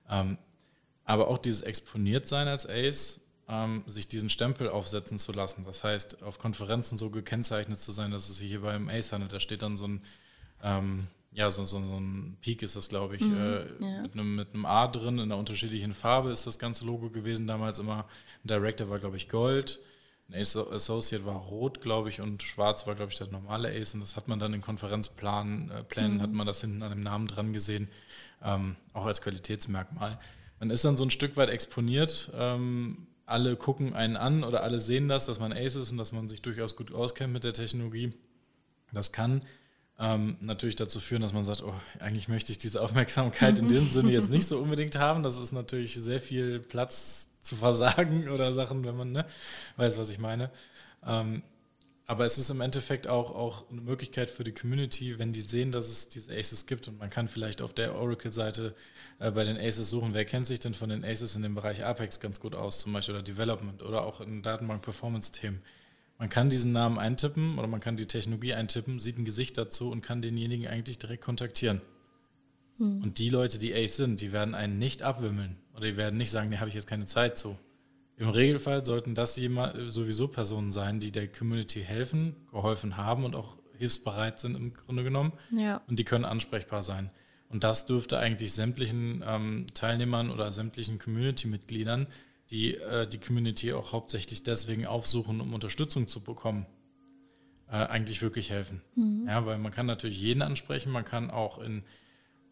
Ähm, aber auch dieses Exponiertsein als Ace, ähm, sich diesen Stempel aufsetzen zu lassen, das heißt, auf Konferenzen so gekennzeichnet zu sein, dass es sich hier beim Ace handelt, da steht dann so ein ähm, ja, so, so, so ein Peak ist das, glaube ich, mhm, äh, ja. mit, einem, mit einem A drin, in einer unterschiedlichen Farbe ist das ganze Logo gewesen damals immer. Ein Director war, glaube ich, Gold, ein Associate war rot, glaube ich, und schwarz war, glaube ich, der normale Ace. Und das hat man dann in Konferenzplänen, äh, Plänen mhm. hat man das hinten an dem Namen dran gesehen, ähm, auch als Qualitätsmerkmal. Man ist dann so ein Stück weit exponiert. Ähm, alle gucken einen an oder alle sehen das, dass man Ace ist und dass man sich durchaus gut auskennt mit der Technologie. Das kann ähm, natürlich dazu führen, dass man sagt, oh, eigentlich möchte ich diese Aufmerksamkeit in dem Sinne jetzt nicht so unbedingt haben. Das ist natürlich sehr viel Platz zu versagen oder Sachen, wenn man ne, weiß, was ich meine. Ähm, aber es ist im Endeffekt auch, auch eine Möglichkeit für die Community, wenn die sehen, dass es diese Aces gibt und man kann vielleicht auf der Oracle-Seite äh, bei den Aces suchen, wer kennt sich denn von den Aces in dem Bereich Apex ganz gut aus, zum Beispiel oder Development oder auch in Datenbank-Performance-Themen. Man kann diesen Namen eintippen oder man kann die Technologie eintippen, sieht ein Gesicht dazu und kann denjenigen eigentlich direkt kontaktieren. Hm. Und die Leute, die Ace sind, die werden einen nicht abwimmeln oder die werden nicht sagen, nee, habe ich jetzt keine Zeit zu. Im Regelfall sollten das sowieso Personen sein, die der Community helfen, geholfen haben und auch hilfsbereit sind im Grunde genommen. Ja. Und die können ansprechbar sein. Und das dürfte eigentlich sämtlichen ähm, Teilnehmern oder sämtlichen Community-Mitgliedern die äh, die Community auch hauptsächlich deswegen aufsuchen, um Unterstützung zu bekommen, äh, eigentlich wirklich helfen. Mhm. Ja, weil man kann natürlich jeden ansprechen, man kann auch in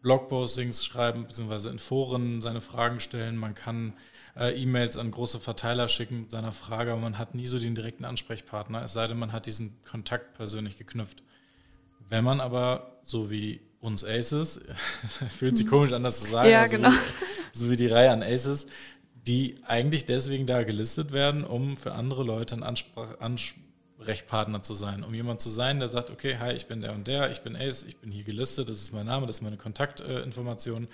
Blogpostings schreiben, beziehungsweise in Foren seine Fragen stellen, man kann äh, E-Mails an große Verteiler schicken mit seiner Frage, aber man hat nie so den direkten Ansprechpartner, es sei denn, man hat diesen Kontakt persönlich geknüpft. Wenn man aber, so wie uns Aces, fühlt sich mhm. komisch an, das zu sagen, ja, also genau. wie, so wie die Reihe an Aces, die eigentlich deswegen da gelistet werden, um für andere Leute ein Ansprach Ansprechpartner zu sein. Um jemand zu sein, der sagt, okay, hi, ich bin der und der, ich bin Ace, ich bin hier gelistet, das ist mein Name, das ist meine Kontaktinformation,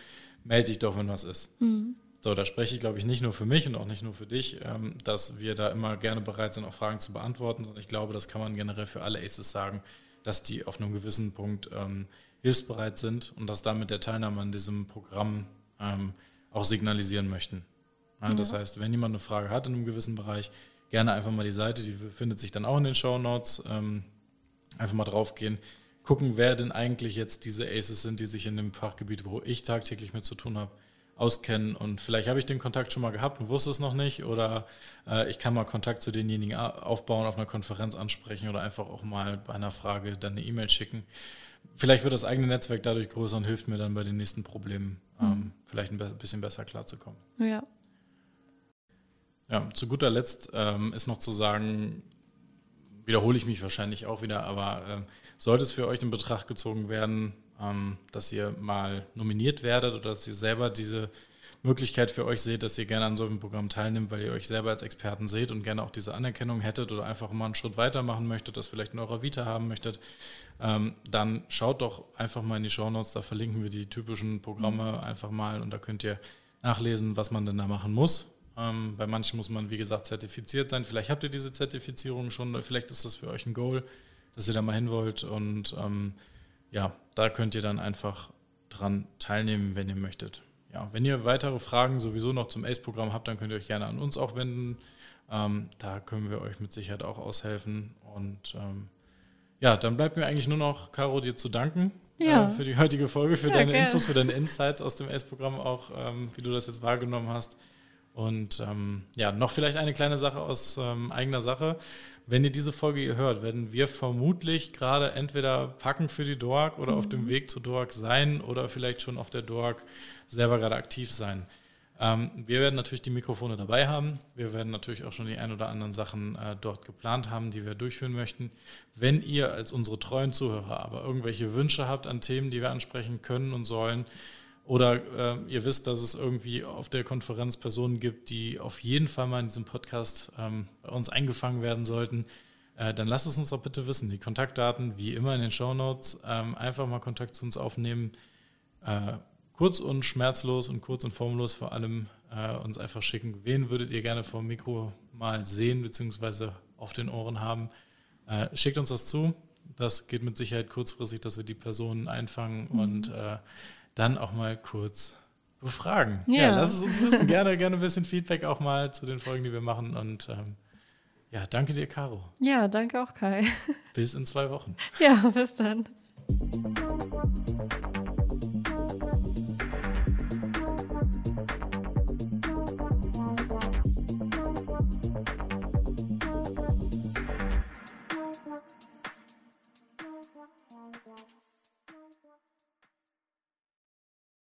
melde dich doch, wenn was ist. Mhm. So, da spreche ich, glaube ich, nicht nur für mich und auch nicht nur für dich, ähm, dass wir da immer gerne bereit sind, auch Fragen zu beantworten, sondern ich glaube, das kann man generell für alle Aces sagen. dass die auf einem gewissen Punkt ähm, hilfsbereit sind und das damit der Teilnahme an diesem Programm ähm, auch signalisieren möchten. Ja, das heißt, wenn jemand eine Frage hat in einem gewissen Bereich, gerne einfach mal die Seite, die findet sich dann auch in den Show Notes, ähm, einfach mal draufgehen, gucken, wer denn eigentlich jetzt diese Aces sind, die sich in dem Fachgebiet, wo ich tagtäglich mit zu tun habe, auskennen. Und vielleicht habe ich den Kontakt schon mal gehabt und wusste es noch nicht. Oder äh, ich kann mal Kontakt zu denjenigen aufbauen, auf einer Konferenz ansprechen oder einfach auch mal bei einer Frage dann eine E-Mail schicken. Vielleicht wird das eigene Netzwerk dadurch größer und hilft mir dann bei den nächsten Problemen ähm, mhm. vielleicht ein bisschen besser klarzukommen. Ja. Ja, zu guter Letzt ähm, ist noch zu sagen, wiederhole ich mich wahrscheinlich auch wieder, aber äh, sollte es für euch in Betracht gezogen werden, ähm, dass ihr mal nominiert werdet oder dass ihr selber diese Möglichkeit für euch seht, dass ihr gerne an so einem Programm teilnimmt, weil ihr euch selber als Experten seht und gerne auch diese Anerkennung hättet oder einfach mal einen Schritt weitermachen möchtet, das vielleicht in eurer Vita haben möchtet, ähm, dann schaut doch einfach mal in die Show Notes, da verlinken wir die typischen Programme mhm. einfach mal und da könnt ihr nachlesen, was man denn da machen muss. Ähm, bei manchen muss man, wie gesagt, zertifiziert sein. Vielleicht habt ihr diese Zertifizierung schon, vielleicht ist das für euch ein Goal, dass ihr da mal hin wollt und ähm, ja, da könnt ihr dann einfach dran teilnehmen, wenn ihr möchtet. Ja, wenn ihr weitere Fragen sowieso noch zum ACE-Programm habt, dann könnt ihr euch gerne an uns auch wenden. Ähm, da können wir euch mit Sicherheit auch aushelfen. Und ähm, ja, dann bleibt mir eigentlich nur noch, Caro, dir zu danken ja. äh, für die heutige Folge, für ja, deine gern. Infos, für deine Insights aus dem ACE-Programm auch, ähm, wie du das jetzt wahrgenommen hast. Und ähm, ja, noch vielleicht eine kleine Sache aus ähm, eigener Sache. Wenn ihr diese Folge hier hört, werden wir vermutlich gerade entweder packen für die Dork oder mhm. auf dem mhm. Weg zur Dork sein oder vielleicht schon auf der Dork selber gerade aktiv sein. Ähm, wir werden natürlich die Mikrofone dabei haben. Wir werden natürlich auch schon die ein oder anderen Sachen äh, dort geplant haben, die wir durchführen möchten. Wenn ihr als unsere treuen Zuhörer aber irgendwelche Wünsche habt an Themen, die wir ansprechen können und sollen, oder äh, ihr wisst, dass es irgendwie auf der Konferenz Personen gibt, die auf jeden Fall mal in diesem Podcast ähm, bei uns eingefangen werden sollten. Äh, dann lasst es uns doch bitte wissen. Die Kontaktdaten, wie immer in den Show Notes, ähm, einfach mal Kontakt zu uns aufnehmen. Äh, kurz und schmerzlos und kurz und formlos vor allem äh, uns einfach schicken. Wen würdet ihr gerne vom Mikro mal sehen, beziehungsweise auf den Ohren haben? Äh, schickt uns das zu. Das geht mit Sicherheit kurzfristig, dass wir die Personen einfangen mhm. und äh, dann auch mal kurz befragen. Ja, ja lass es uns wissen. gerne, gerne ein bisschen Feedback auch mal zu den Folgen, die wir machen. Und ähm, ja, danke dir, Caro. Ja, danke auch, Kai. Bis in zwei Wochen. Ja, bis dann.